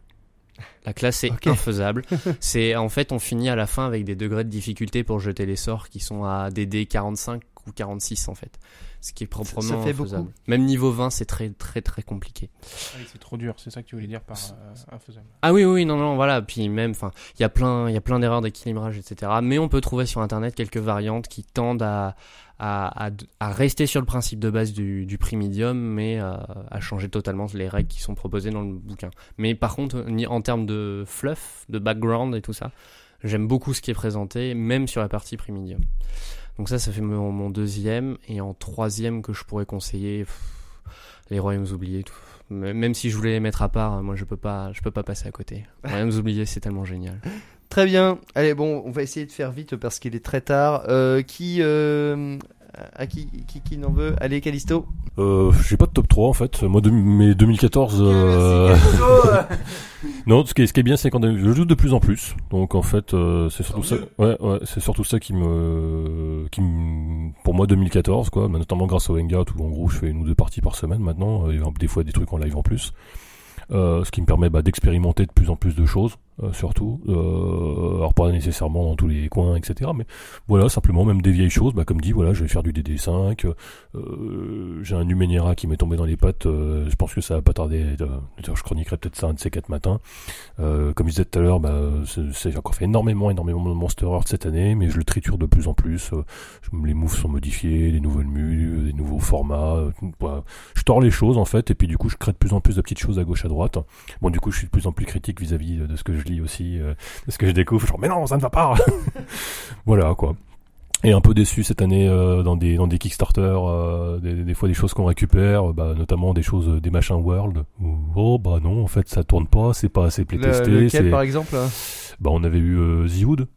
La classe est Ok. infaisable. c'est en fait, on finit à la fin avec des degrés de difficulté pour jeter les sorts qui sont à DD 45 ou 46 en fait, ce qui est proprement fait infaisable. beaucoup. Même niveau 20, c'est très très très compliqué. Ah oui, c'est trop dur, c'est ça que tu voulais dire par euh, infaisable. Ah oui, oui, non, non, voilà. Puis même, enfin, il y a plein, il y a plein d'erreurs d'équilibrage, etc. Mais on peut trouver sur Internet quelques variantes qui tendent à, à, à, à rester sur le principe de base du, du primidium, mais euh, à changer totalement les règles qui sont proposées dans le bouquin. Mais par contre, ni- en termes de fluff, de background et tout ça, j'aime beaucoup ce qui est présenté, même sur la partie primidium. Donc ça, ça fait mon, mon deuxième. Et en troisième que je pourrais conseiller, pff, les royaumes oubliés. tout. Même si je voulais les mettre à part, moi je peux pas, je peux pas passer à côté. Royaumes oubliés, c'est tellement génial. Très bien. Allez, bon, on va essayer de faire vite parce qu'il est très tard. Euh, qui, euh, à qui, qui, qui n'en veut? Allez, Callisto. Euh, j'ai pas de top 3 en fait. Moi, de, mais 2014. euh, non, ce qui est, ce qui est bien, c'est quand je joue de plus en plus. Donc en fait, euh, c'est surtout ça. Ouais, ouais, c'est surtout ça qui me, qui me, pour moi 2014 quoi. Notamment grâce au Hangout où en gros je fais une ou deux parties par semaine maintenant. Y a des fois des trucs en live en plus. Euh, ce qui me permet bah, d'expérimenter de plus en plus de choses, euh, surtout. Euh, alors pas nécessairement dans tous les coins, etc. Mais voilà, simplement même des vieilles choses. Bah, comme dit, voilà, je vais faire du DD5. Euh, J'ai un Numenera qui m'est tombé dans les pattes. euh, je pense que ça va pas tarder. euh, je chroniquerai peut-être ça un de ces quatre matins. Euh, comme je disais tout à l'heure, bah, j'ai encore fait énormément, énormément de Monster Heart cette année, mais je le triture de plus en plus. Euh, les moves sont modifiés, des nouvelles mues, des nouveaux formats. euh. Je tords les choses en fait, et puis du coup, je crée de plus en plus de petites choses à gauche à droite. Bon, du coup, je suis de plus en plus critique vis-à-vis de ce que je lis aussi, euh, ce que je découvre. Genre, mais non, ça ne va pas. voilà quoi. Et un peu déçu cette année euh, dans des dans des Kickstarter, euh, des, des fois des choses qu'on récupère, bah, notamment des choses, euh, des machins World. Où, oh bah non, en fait ça tourne pas, c'est pas assez Le, playtesté. lequel, c'est- par exemple hein bah on avait eu euh, The Hood,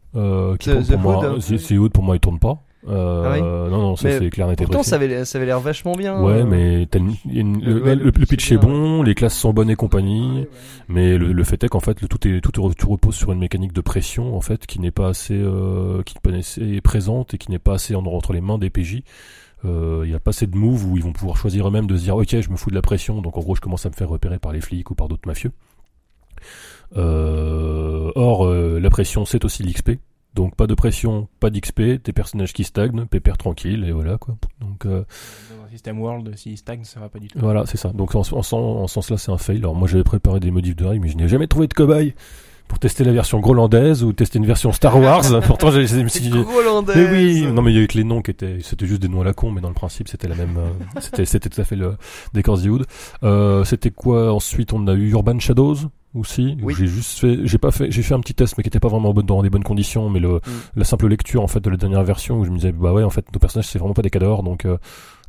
qui The- pour, The moi, Hood, The, The Hood, pour moi il tourne pas. Euh, Ah oui Non non, ça c'est clair net et Pourtant, précis. ça avait, ça avait l'air vachement bien. Ouais, euh. mais une- Le- le, ouais, le- le le pitch est bon, les classes sont bonnes et compagnie, mais le, le fait est qu'en fait, le, tout, est, tout, repose sur une mécanique de pression en fait qui n'est pas assez, euh, qui n'est pas assez présente et qui n'est pas assez en- entre les mains des PJ. Euh, Il n'y a pas assez de moves où ils vont pouvoir choisir eux-mêmes de se dire ok je me fous de la pression donc en gros je commence à me faire repérer par les flics ou par d'autres mafieux. Euh, or euh, la pression c'est aussi l'XP donc pas de pression, pas d'XP, des personnages qui stagnent, pépère tranquille et voilà quoi. Donc euh, Dans un système World, s'il stagne, ça va pas du tout. voilà, c'est ça. Donc en, en, sens- en ce sens-là, c'est un fail. Alors moi, j'avais préparé des modifs de règles, mais je n'ai jamais trouvé de cobaye pour tester la version grolandaise ou tester une version Star Wars. Pourtant, j'ai-. Mais oui, non mais il y avait que les noms qui étaient, c'était juste des noms à la con, mais dans le principe c'était la même, euh, c'était, c'était tout à fait le décor The Hood. Euh, c'était quoi ensuite? On a eu Urban Shadows aussi. Oui. J'ai juste fait, j'ai pas fait, j'ai fait un petit test mais qui était pas vraiment dans des bonnes conditions, mais le, la simple lecture en fait de la dernière version où je me disais bah ouais en fait nos personnages c'est vraiment pas des cadors donc euh,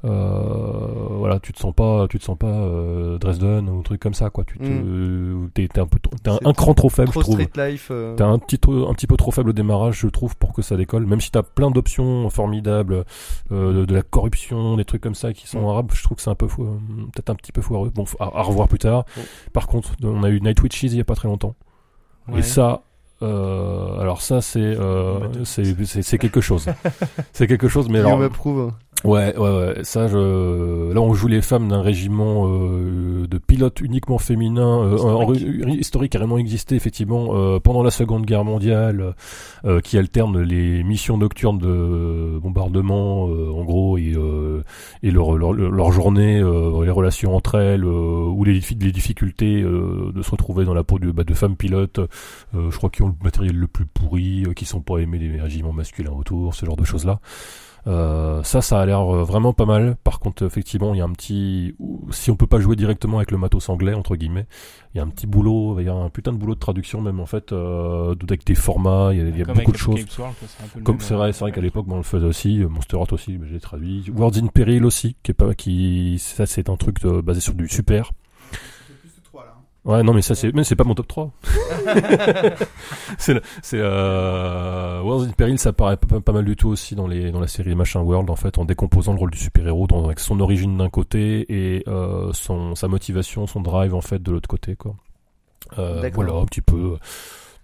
voilà tu te sens pas tu te sens pas euh, Dresden ou un truc comme ça quoi tu te, t'es, t'es un peu trop- t'es un, un cran trop faible Trop je trouve Life. euh. T'es un petit, peu- un petit peu trop faible au démarrage, je trouve, pour que ça décolle. Même si t'as plein d'options formidables, euh, de, de la corruption, des trucs comme ça qui sont Mm. arabes, je trouve que c'est un peu fou, euh, peut-être un petit peu foireux. Bon, à, à revoir plus tard. Oh. Par contre, on a eu Night Witches il y a pas très longtemps. Ouais. Et ça, euh, alors ça c'est, euh, c'est, c'est, c'est quelque chose. c'est quelque chose, mais alors, approuve. Ouais, ouais, ouais. Ça, je... là, on joue les femmes d'un régiment euh, de pilotes uniquement féminins, euh, Historique. réellement existé effectivement euh, pendant la Seconde Guerre mondiale, euh, qui alterne les missions nocturnes de bombardement, euh, en gros, et, euh, et leur, leur, leur journée, euh, les relations entre elles, euh, ou les, les difficultés euh, de se retrouver dans la peau de, bah, de femmes pilotes, euh, je crois qu'ils ont le matériel le plus pourri, euh, qui sont pas aimés des régiments masculins autour, ce genre de choses-là. Euh, ça, ça a l'air euh, vraiment pas mal. Par contre, effectivement, il y a un petit, si on peut pas jouer directement avec le matos anglais entre guillemets, il y a un petit boulot, il y a un putain de boulot de traduction même en fait, euh, avec des formats, il y a, il y a Comme beaucoup de choses. World, un peu Comme c'est vrai, euh, c'est vrai qu'à l'époque, on le faisait aussi, euh, Monster Heart aussi, j'ai traduit. Worlds in Peril aussi, qui est pas, qui, ça c'est un truc de- basé sur du super. Ouais, non, mais ça c'est, mais c'est pas mon top 3. c'est, c'est, euh, Worlds in Peril, ça paraît pas, pas mal du tout aussi dans les, dans la série Machin World, en fait, en décomposant le rôle du super-héros, dans, avec son origine d'un côté et, euh, son, sa motivation, son drive, en fait, de l'autre côté, quoi. Euh, voilà, un petit peu.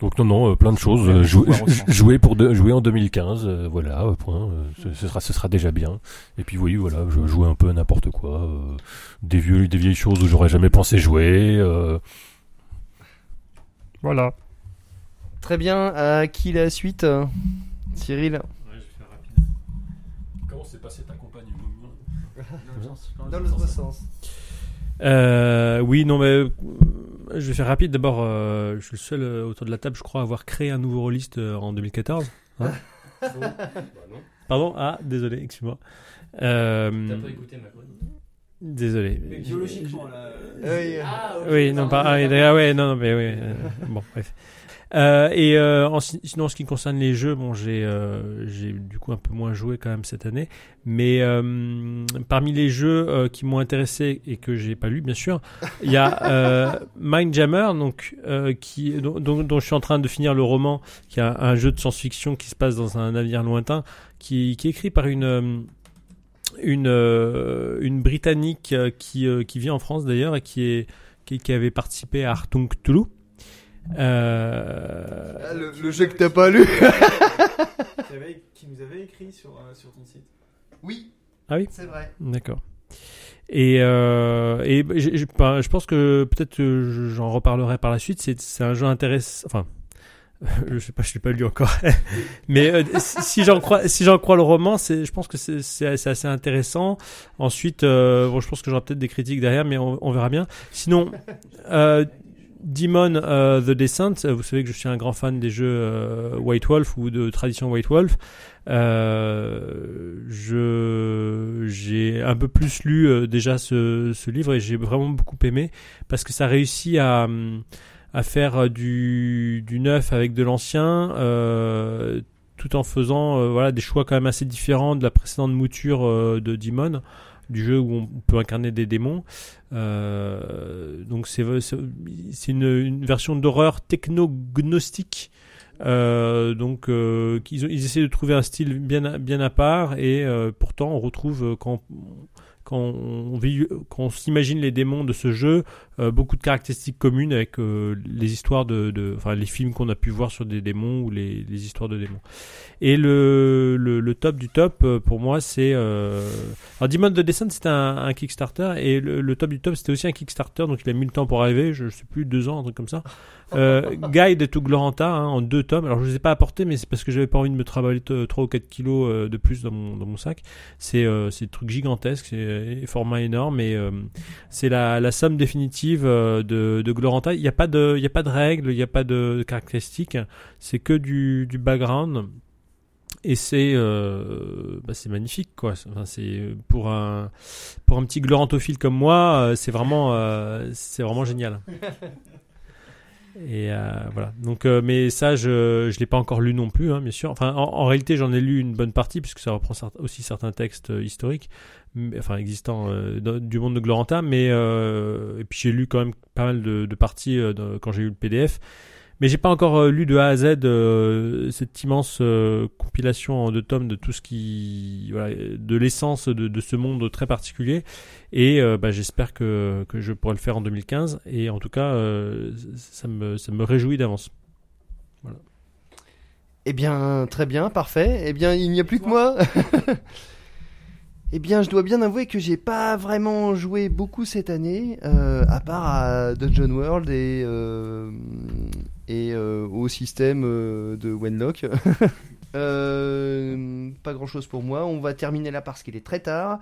Donc non, non, euh, plein de choses. Ouais, Euh, jouer, jouer pour de, jouer en 2015, euh, voilà, point. euh, ce, ce sera, ce sera déjà bien. Et puis oui, voilà, je jouais un peu à n'importe quoi, euh, des vieux, des vieilles choses où j'aurais jamais pensé jouer. euh, voilà. Très bien. À qui la suite Cyril? Comment s'est passé ta campagne? Dans l'autre sens. Euh, oui, non, mais je vais faire rapide. D'abord, euh, je suis le seul euh, autour de la table, je crois, à avoir créé un nouveau rôliste euh, en 2014. Hein Pardon? Ah, désolé, excuse-moi. Euh, écouté ma désolé. Oui. Oui, non, pas. Ah, oui, ouais, non, non, mais oui. euh, bon, bref. Euh, et euh, en, sinon, en ce qui concerne les jeux, bon, j'ai euh, j'ai du coup un peu moins joué quand même cette année. Mais euh, parmi les jeux euh, qui m'ont intéressé et que j'ai pas lu, bien sûr, il y a euh, Mindjammer, donc euh, qui dont, dont, dont je suis en train de finir le roman, qui est un, un jeu de science-fiction qui se passe dans un navire lointain, qui, qui est écrit par une une une britannique qui qui vit en France d'ailleurs et qui est qui, qui avait participé à Artung Cthulhu. Euh, Ah, le, le jeu que t'as pas lu. qui nous avait écrit sur, sur ton site. Oui. Ah oui C'est vrai. D'accord. Et, euh, et bah, pas- je pense que peut-être j'en reparlerai par la suite. C'est c'est un jeu intéressant. Enfin, je sais pas, je l'ai pas lu encore. Mais euh, si si j'en crois, si j'en crois le roman, c'est, je pense que c'est assez intéressant. Ensuite, euh, bon, je pense que j'aurai peut-être des critiques derrière, mais on, on verra bien. Sinon, euh, Demon euh, The Descent, euh, vous savez que je suis un grand fan des jeux euh, White Wolf ou de tradition White Wolf. Je j'ai un peu plus lu déjà ce, ce livre et j'ai vraiment beaucoup aimé parce que ça réussit à à faire du du neuf avec de l'ancien euh, tout en faisant voilà des choix quand même assez différents de la précédente mouture euh, de Demon du jeu où on peut incarner des démons. Euh, donc c'est une, une version d'horreur techno-gnostique euh, donc euh, ont- ils essaient de trouver un style bien bien à part et euh, pourtant on retrouve euh, quand quand on, vit- quand on s'imagine les démons de ce jeu euh, beaucoup de caractéristiques communes avec euh, les histoires de, de enfin les films qu'on a pu voir sur des démons ou les, les histoires de démons. Et le, le, le top du top euh, pour moi c'est euh... alors Demon the Descent c'était un, un Kickstarter et le, le top du top c'était aussi un Kickstarter donc il a mis le temps pour arriver je sais plus deux ans un truc comme ça euh, Guide to Gloranta hein, en deux tomes. Alors je les ai pas apportés, mais c'est parce que j'avais pas envie de me travailler 3 ou 4 kilos euh, de plus dans mon, sac. C'est euh, des trucs gigantesques, c'est euh, format énorme et euh, c'est la, somme définitive euh, de, de Gloranta. Il n'y a pas de règles, il n'y a pas de caractéristiques. C'est que du, background. Et c'est euh, bah, c'est magnifique quoi. Enfin, c'est pour un petit glorantophile comme moi, euh, euh, c'est vraiment génial. Et euh, voilà. Donc, euh, mais ça, je je l'ai pas encore lu non plus, hein, bien sûr. Enfin, en, en réalité, j'en ai lu une bonne partie puisque ça reprend aussi certains textes euh, historiques, enfin existants du monde de Gloranta. Mais et puis j'ai lu quand même pas mal de, de parties quand j'ai eu le PDF. Mais j'ai pas encore euh, lu de A à Z euh, cette immense euh, compilation en deux tomes de tout ce qui, voilà, de l'essence de, de ce monde très particulier. Et euh, bah, j'espère que, que je pourrai le faire en 2015. Et en tout cas, euh, ça, me, ça me réjouit d'avance. Eh bien, très bien, parfait. Eh bien, il n'y a plus que moi. eh bien, je dois bien avouer que j'ai pas vraiment joué beaucoup cette année, euh, à part à Dungeon World et, euh, et euh, au système euh, de Wenlock. Euh, pas grand chose pour moi. On va terminer là parce qu'il est très tard.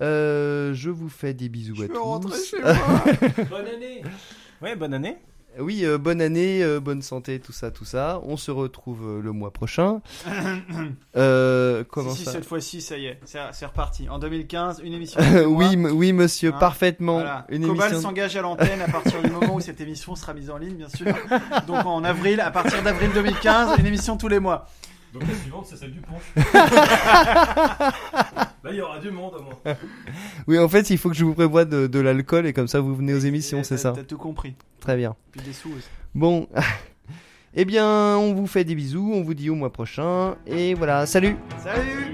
Euh, je vous fais des bisous à tous. Bonne année Ouais, bonne année. Oui, euh, bonne année, euh, bonne santé, tout ça, tout ça. On se retrouve euh, le mois prochain. Euh, comment si, si, ça cette fois-ci, ça y est, c'est reparti. En 2015, une émission. oui, oui, monsieur, Hein, parfaitement. Voilà. Une Cobalt émission. s'engage à l'antenne à partir du moment où cette émission sera mise en ligne, bien sûr. Donc en avril, à partir d'avril 2015, une émission tous les mois. Donc la suivante, c'est celle du punch. Là, il y aura du monde à moi. Oui, en fait, il faut que je vous prévoie de, de l'alcool et comme ça vous venez aux émissions, c'est ça. T'as tout compris. Très bien. Puis des sous aussi. Bon. eh bien, on vous fait des bisous, on vous dit au mois prochain et voilà, salut. Salut